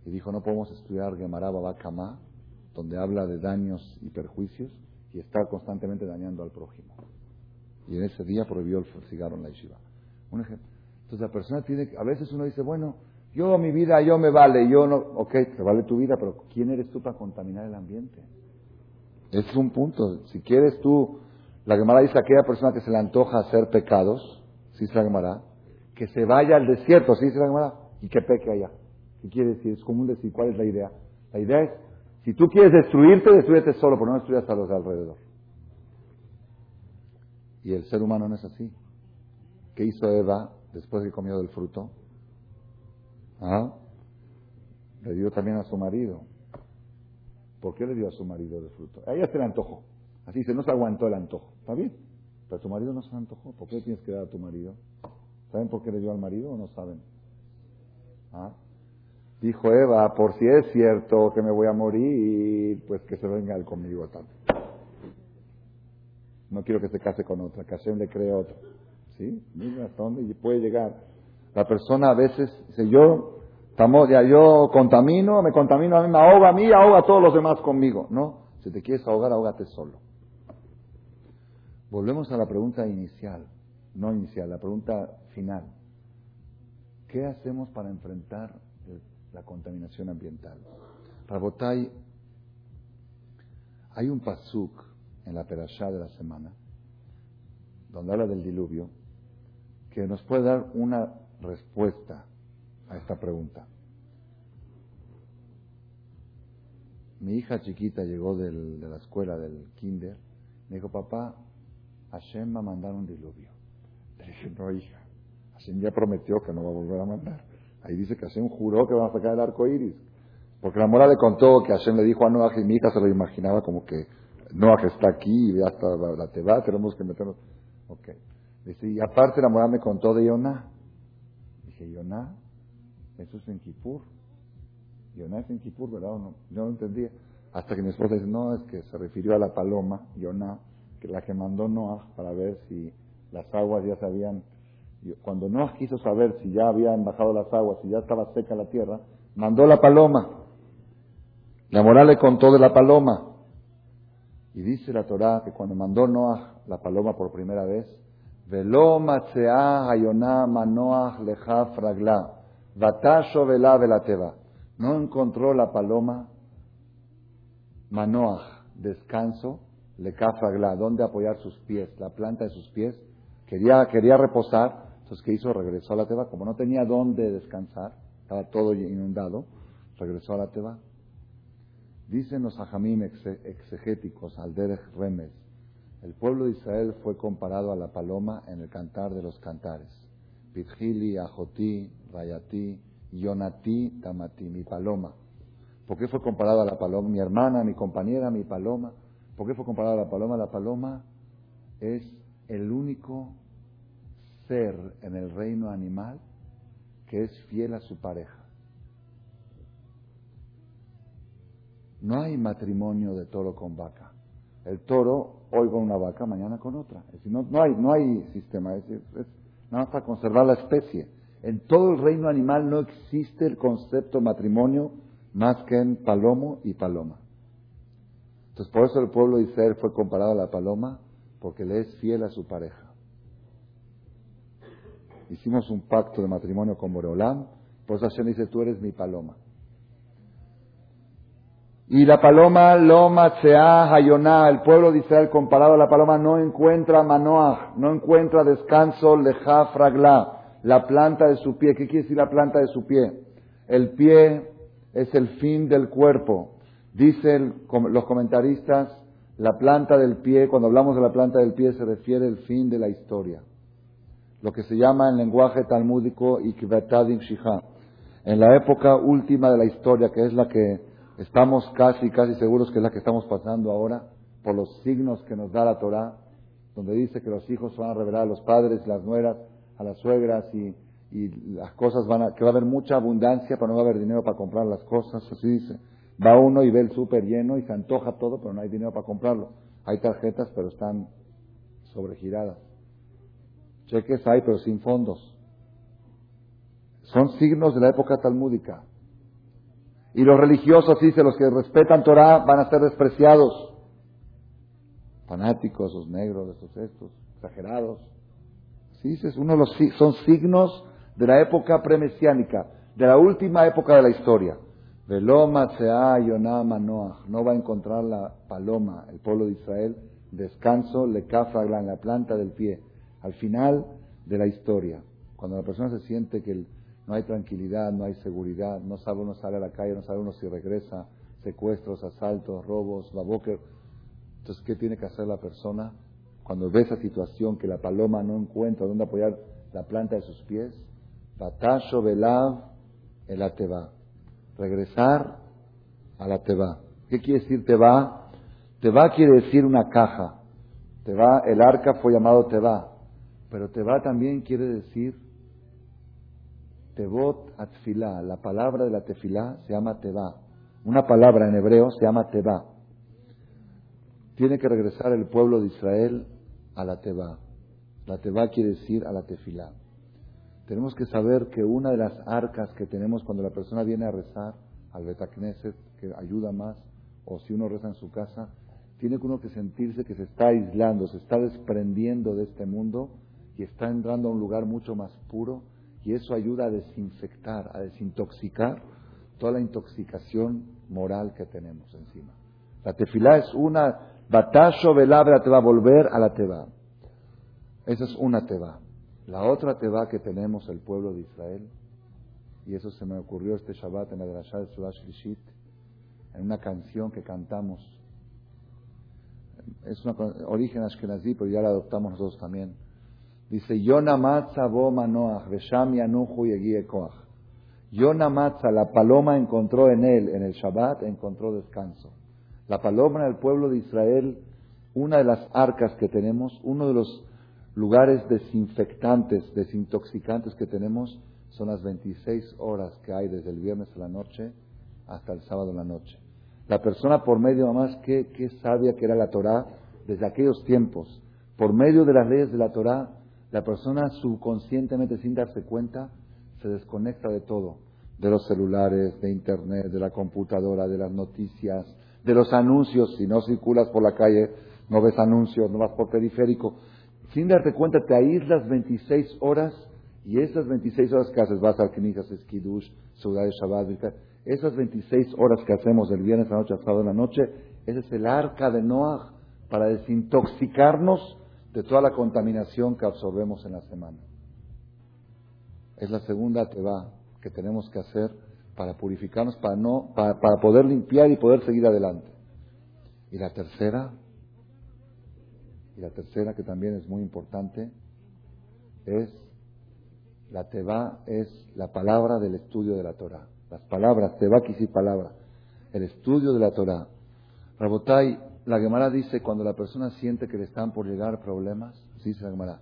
y dijo, no podemos estudiar Gemara Babakama, donde habla de daños y perjuicios, y está constantemente dañando al prójimo. Y en ese día prohibió el cigarro en la yeshiva. Un ejemplo. Entonces la persona tiene, a veces uno dice, bueno, yo mi vida, yo me vale, yo no, ok, te vale tu vida, pero ¿quién eres tú para contaminar el ambiente? Es un punto. Si quieres tú, la Gemara dice a aquella persona que se le antoja hacer pecados, si se la Gemara, que se vaya al desierto, si se la Gemara, y que peque allá. ¿Qué quiere decir? Es común decir, ¿cuál es la idea? La idea es si tú quieres destruirte, destruyete solo, pero no destruyas a los de alrededor. Y el ser humano no es así. ¿Qué hizo Eva después de que comió del fruto? ¿Ah? Le dio también a su marido. ¿Por qué le dio a su marido del fruto? A ella se le antojó. Así dice, no se aguantó el antojo. ¿Está bien? Pero tu marido no se antojó. ¿Por qué le tienes que dar a tu marido? ¿Saben por qué le dio al marido o no saben? ¿Ah? Dijo Eva, por si es cierto que me voy a morir, pues que se venga él conmigo también. No quiero que se case con otra, que Hashem le cree otra. ¿Sí? Mira hasta dónde puede llegar. La persona a veces dice, yo, ya yo contamino, me contamino a mí, me ahoga a mí, ahoga a todos los demás conmigo. No, si te quieres ahogar, ahógate solo. Volvemos a la pregunta inicial, no inicial, la pregunta final. ¿Qué hacemos para enfrentar la contaminación ambiental. Rabotay, hay un pasuk en la perashá de la semana, donde habla del diluvio, que nos puede dar una respuesta a esta pregunta. Mi hija chiquita llegó de la escuela del kinder, me dijo, papá, Hashem va a mandar un diluvio. <laughs> Le dije, no, hija, Hashem ya prometió que no va a volver a mandar. Ahí dice que Hashem juró que va a sacar el arco iris. Porque la mora le contó que Hashem le dijo a Noah y mi hija se lo imaginaba como que Noah está aquí y ya está la teba, tenemos que meternos. Ok. Dice, y aparte la mora me contó de Yonah. Dije, Yonah, eso es en Kippur. Yonah es en Kippur, ¿verdad? no? Yo no entendía. Hasta que mi esposa dice, no, es que se refirió a la paloma, Yonah, que la que mandó Noah para ver si las aguas ya se habían... Cuando Noah quiso saber si ya habían bajado las aguas, si ya estaba seca la tierra, mandó la paloma. La moral le contó de la paloma. Y dice la Torá que cuando mandó Noah la paloma por primera vez, Velo leja fragla, vatasho vela velateva. No encontró la paloma manoach, descanso, leja fragla, donde apoyar sus pies, la planta de sus pies. Quería, quería reposar, entonces ¿qué hizo? Regresó a la teba. Como no tenía dónde descansar, estaba todo inundado, regresó a la teba. Dicen los ajamim exegéticos, al Derech Remes, el pueblo de Israel fue comparado a la paloma en el cantar de los cantares. Pitjili, Ajoti, Rayati, Yonati, Tamati, mi paloma. ¿Por qué fue comparado a la paloma? Mi hermana, mi compañera, mi paloma. ¿Por qué fue comparado a la paloma? La paloma es el único ser en el reino animal que es fiel a su pareja. No hay matrimonio de toro con vaca. El toro hoy con una vaca, mañana con otra. Es decir, no, hay, no hay sistema, es, nada más para conservar la especie. En todo el reino animal no existe el concepto matrimonio más que en palomo y paloma. Entonces, por eso el pueblo de Israel fue comparado a la paloma, porque le es fiel a su pareja. Hicimos un pacto de matrimonio con Boreolam, por eso Hashem dice, tú eres mi paloma. Y la paloma Loma Tsea Hayoná, el pueblo de Israel comparado a la paloma no encuentra manoah, no encuentra descanso leja fragla, la planta de su pie. ¿Qué quiere decir la planta de su pie? El pie es el fin del cuerpo. Dicen los comentaristas, la planta del pie, cuando hablamos de la planta del pie se refiere al fin de la historia. Lo que se llama en lenguaje talmúdico Ikvetadim Shihá. En la época última de la historia, que es la que Estamos casi, casi seguros que es la que estamos pasando ahora por los signos que nos da la Torah, donde dice que los hijos van a revelar a los padres, las nueras, a las suegras y, las cosas van a, que va a haber mucha abundancia, pero no va a haber dinero para comprar las cosas, así dice. Va uno y ve el súper lleno y se antoja todo, pero no hay dinero para comprarlo. Hay tarjetas, pero están sobregiradas. Cheques hay, pero sin fondos. Son signos de la época talmúdica. Y los religiosos, dice, los que respetan Torah van a ser despreciados. Fanáticos, los negros, estos, estos, exagerados. Sí, dices, uno de los, son signos de la época premesiánica, de la última época de la historia. Veloma sea Yonah No va a encontrar la paloma, el pueblo de Israel, descanso, le cafragla en la planta del pie. Al final de la historia, cuando la persona se siente que no hay tranquilidad, no hay seguridad, no sabe uno salir a la calle, no sabe uno si regresa, secuestros, asaltos, robos, baboque. Entonces, ¿qué tiene que hacer la persona cuando ve esa situación que la paloma no encuentra dónde apoyar la planta de sus pies? Batasho velav el ateba. Regresar a la teba. ¿Qué quiere decir teba? Teba quiere decir una caja. Teba, el arca fue llamado teba. Pero teba también quiere decir Tevot Atfilá, la palabra de la tefilá se llama Teba. Una palabra en hebreo se llama Teba. Tiene que regresar el pueblo de Israel a la Teba. La Teba quiere decir a la tefilá. Tenemos que saber que una de las arcas que tenemos cuando la persona viene a rezar al Betacneset, que ayuda más, o si uno reza en su casa, tiene que uno que sentirse que se está aislando, se está desprendiendo de este mundo y está entrando a un lugar mucho más puro y eso ayuda a desinfectar, a desintoxicar toda la intoxicación moral que tenemos encima. La tefilá es una, batasho velabra te va a volver a la teba. Esa es una teba. La otra teba que tenemos el pueblo de Israel, y eso se me ocurrió este Shabbat en la Drashá de Surash Lishit, en una canción que cantamos. Es una origen ashkenazí, pero ya la adoptamos nosotros también. Dice, Yonamatza bo manoach, vesham yanuhu yegie koach. Yonamatza, la paloma encontró en él, en el Shabbat, encontró descanso. La paloma en el pueblo de Israel, una de las arcas que tenemos, uno de los lugares desinfectantes, desintoxicantes que tenemos, son las 26 horas que hay desde el viernes a la noche hasta el sábado en la noche. La persona por medio, más que, que sabia que era la Torah, desde aquellos tiempos, por medio de las leyes de la Torah, la persona subconscientemente, sin darse cuenta, se desconecta de todo, de los celulares, de internet, de la computadora, de las noticias, de los anuncios. Si no circulas por la calle, no ves anuncios, no vas por periférico. Sin darte cuenta, te aíslas 26 horas y esas 26 horas que haces, vas al Knigas, Esquidush, Ciudad de Shabbat, esas 26 horas que hacemos del viernes a la noche a sábado la noche, ese es el arca de Noah para desintoxicarnos de toda la contaminación que absorbemos en la semana. Es la segunda teba que tenemos que hacer para purificarnos, para, no, para, para poder limpiar y poder seguir adelante. Y la tercera, y la tercera que también es muy importante, es la teba es la palabra del estudio de la Torah. Las palabras, teba y palabra. El estudio de la Torah. Rabotai, la Gemara dice cuando la persona siente que le están por llegar problemas, así dice la Gemara.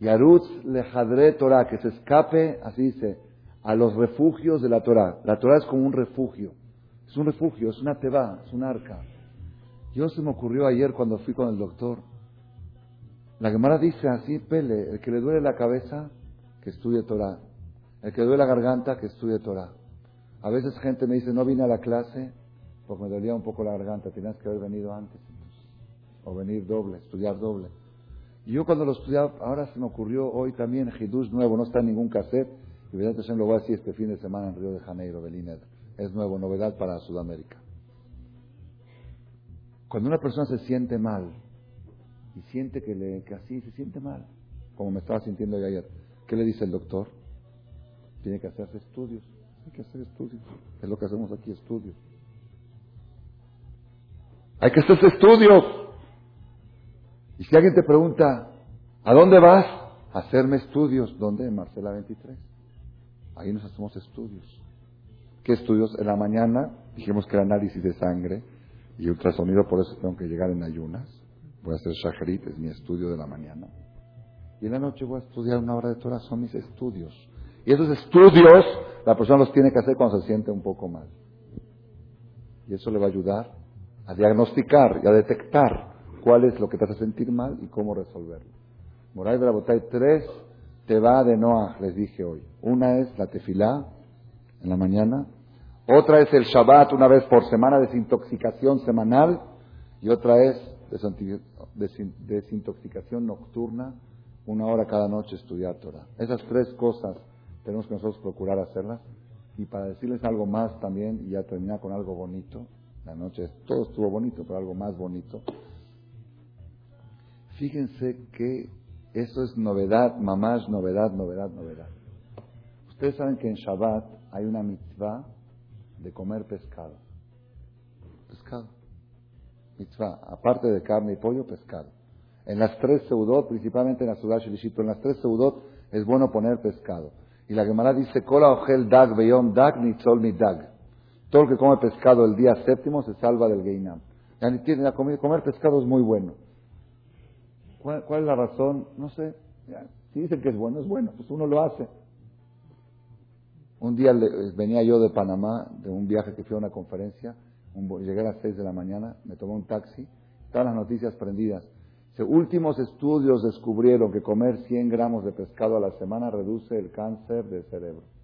Yarutz lejadre Torah, que se escape, así dice, a los refugios de la Torah. La Torah es como un refugio. Es un refugio, es una teba, es un arca. Yo se me ocurrió ayer cuando fui con el doctor. La Gemara dice así, Pele, el que le duele la cabeza, que estudie Torah. El que le duele la garganta, que estudie Torah. A veces gente me dice, no vine a la clase porque me dolía un poco la garganta, tenías que haber venido antes, o venir doble, estudiar doble. Y yo cuando lo estudiaba, ahora se me ocurrió hoy también, Hidush nuevo, no está en ningún cassette, y evidentemente lo voy a decir este fin de semana en Río de Janeiro, Belínez. Es nuevo, novedad para Sudamérica. Cuando una persona se siente mal, y siente que, le, que así se siente mal, como me estaba sintiendo yo ayer, ¿qué le dice el doctor? Tiene que hacerse estudios. Hay que hacer estudios. Es lo que hacemos aquí, estudios. Hay que hacerse estudios. Y si alguien te pregunta, ¿a dónde vas? A hacerme estudios. ¿Dónde? En Marcela 23. Ahí nos hacemos estudios. ¿Qué estudios? En la mañana dijimos que era análisis de sangre y ultrasonido, por eso tengo que llegar en ayunas. Voy a hacer shaharit, es mi estudio de la mañana. Y en la noche voy a estudiar una hora de Torah, son mis estudios. Y esos estudios la persona los tiene que hacer cuando se siente un poco mal. Y eso le va a ayudar a diagnosticar y a detectar cuál es lo que te hace sentir mal y cómo resolverlo. Moray de la Botay, tres te va de Noah, les dije hoy. Una es la tefilá en la mañana, otra es el Shabbat una vez por semana, desintoxicación semanal, y otra es desintoxicación nocturna, una hora cada noche estudiar Torah. Esas tres cosas tenemos que nosotros procurar hacerlas. Y para decirles algo más también, y ya terminar con algo bonito, la noche todo estuvo bonito, pero algo más bonito. Fíjense que eso es novedad, mamás, novedad, novedad, novedad. Ustedes saben que en Shabbat hay una mitzvah de comer pescado. Pescado. Mitzvah, aparte de carne y pollo, pescado. En las tres seudot, principalmente en la ciudad Shelishit, en las tres seudot es bueno poner pescado. Y la Gemara dice, Kola ojel dag beyom dag nitzol mi dag. Todo el que come pescado el día séptimo se salva del Geinam. Comer pescado es muy bueno. ¿Cuál, es la razón? No sé. Si dicen que es bueno, es bueno. Pues uno lo hace. Un día venía yo de Panamá, de un viaje que fui a una conferencia. llegué a las seis de la mañana, me tomé un taxi. Estaban las noticias prendidas. últimos estudios descubrieron que comer 100 gramos de pescado a la semana reduce el cáncer del cerebro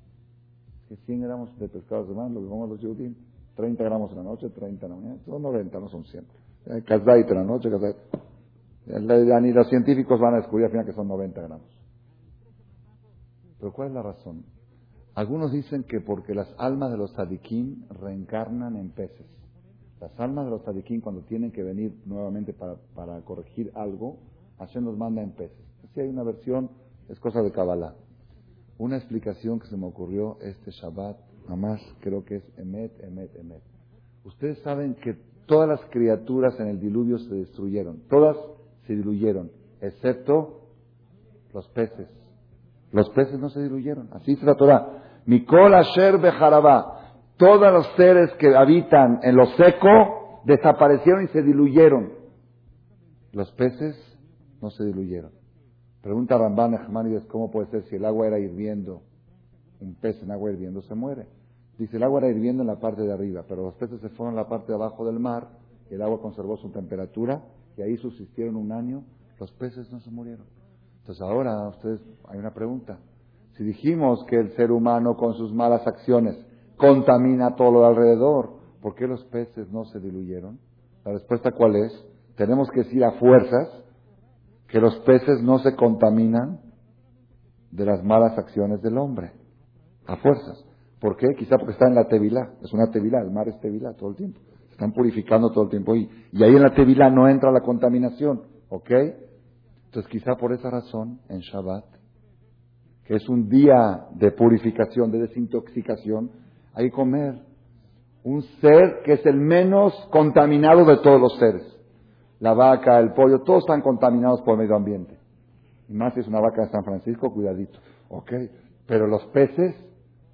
que 100 gramos de pescado semana, lo que comemos los judíos, 30 gramos en la noche, 30 en la mañana, son 90, no son 100. Kazait en la noche, kazait. Ni los científicos van a descubrir al final que son 90 gramos. Pero ¿cuál es la razón? Algunos dicen que porque las almas de los sadiquín reencarnan en peces. Las almas de los sadiquín cuando tienen que venir nuevamente para, para corregir algo, Hashem los manda en peces. Si hay una versión, es cosa de Kabbalah. Una explicación que se me ocurrió este Shabbat, más creo que es Emet, Emet, Emet. Ustedes saben que todas las criaturas en el diluvio se destruyeron, todas se diluyeron, excepto Los peces. Los peces no se diluyeron. Así dice la Torah. Mikol Asher Bejarabá. Todos los seres que habitan en lo seco desaparecieron y se diluyeron. Los peces no se diluyeron. Pregunta Ramban Ejmanides, ¿cómo puede ser si el agua era hirviendo? Un pez en agua hirviendo se muere. Dice, el agua era hirviendo en la parte de arriba, pero los peces se fueron a la parte de abajo del mar, y el agua conservó su temperatura, y ahí subsistieron un año, los peces no se murieron. Entonces ahora, ustedes, hay una pregunta. Si dijimos que el ser humano con sus malas acciones contamina todo lo alrededor, ¿por qué los peces no se diluyeron? La respuesta cuál es? Tenemos que decir a fuerzas que los peces no se contaminan de las malas acciones del hombre. A fuerzas. ¿Por qué? Quizá porque está en la Tevilá. Es una Tevilá, el mar es Tevilá todo el tiempo. Se están purificando todo el tiempo. Y, y ahí en la Tevilá no entra la contaminación. ¿Ok? Entonces quizá por esa razón, en Shabbat, que es un día de purificación, de desintoxicación, hay que comer un ser que es el menos contaminado de todos los seres. La vaca, el pollo, todos están contaminados por el medio ambiente. Y más si es una vaca de San Francisco, cuidadito. ¿Ok? Pero los peces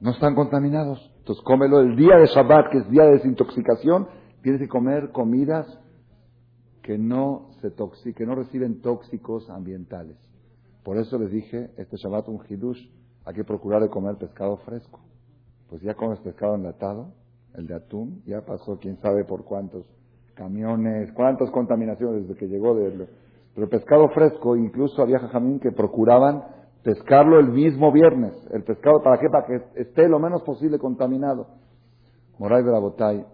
no están contaminados. Entonces cómelo el día de Shabbat, que es día de desintoxicación, tienes que comer comidas que no se que no reciben tóxicos ambientales. Por eso les dije, este Shabbat un hidush, hay que procurar de comer pescado fresco. Pues ya comes pescado enlatado, el de atún, ya pasó quién sabe por cuántos camiones, cuántas contaminaciones desde que llegó de... Pero pescado fresco, incluso había jajamín que procuraban pescarlo el mismo viernes. El pescado, ¿para qué? Para que esté lo menos posible contaminado. Moray Botay,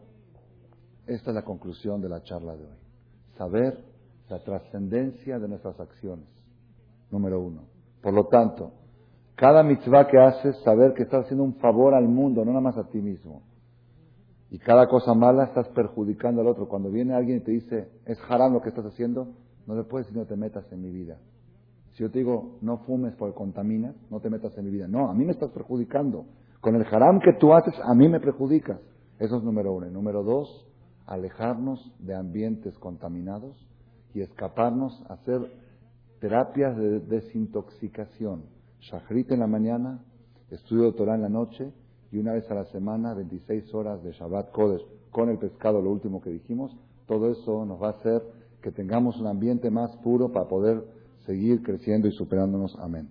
esta es la conclusión de la charla de hoy. Saber la trascendencia de nuestras acciones. Número uno. Por lo tanto, cada mitzvah que haces, saber que estás haciendo un favor al mundo, no nada más a ti mismo. Y cada cosa mala estás perjudicando al otro. Cuando viene alguien y te dice, es haram lo que estás haciendo, no le puedes decir no te metas en mi vida. Si yo te digo, no fumes porque contaminas, no te metas en mi vida. No, a mí me estás perjudicando. Con el haram que tú haces, a mí me perjudicas. Eso es número uno. Número dos, alejarnos de ambientes contaminados y escaparnos a hacer terapias de desintoxicación. Shahrit en la mañana, estudio de Torah en la noche y una vez a la semana, 26 horas de Shabbat Kodesh con el pescado, lo último que dijimos. Todo eso nos va a hacer que tengamos un ambiente más puro para poder seguir creciendo y superándonos. Amén.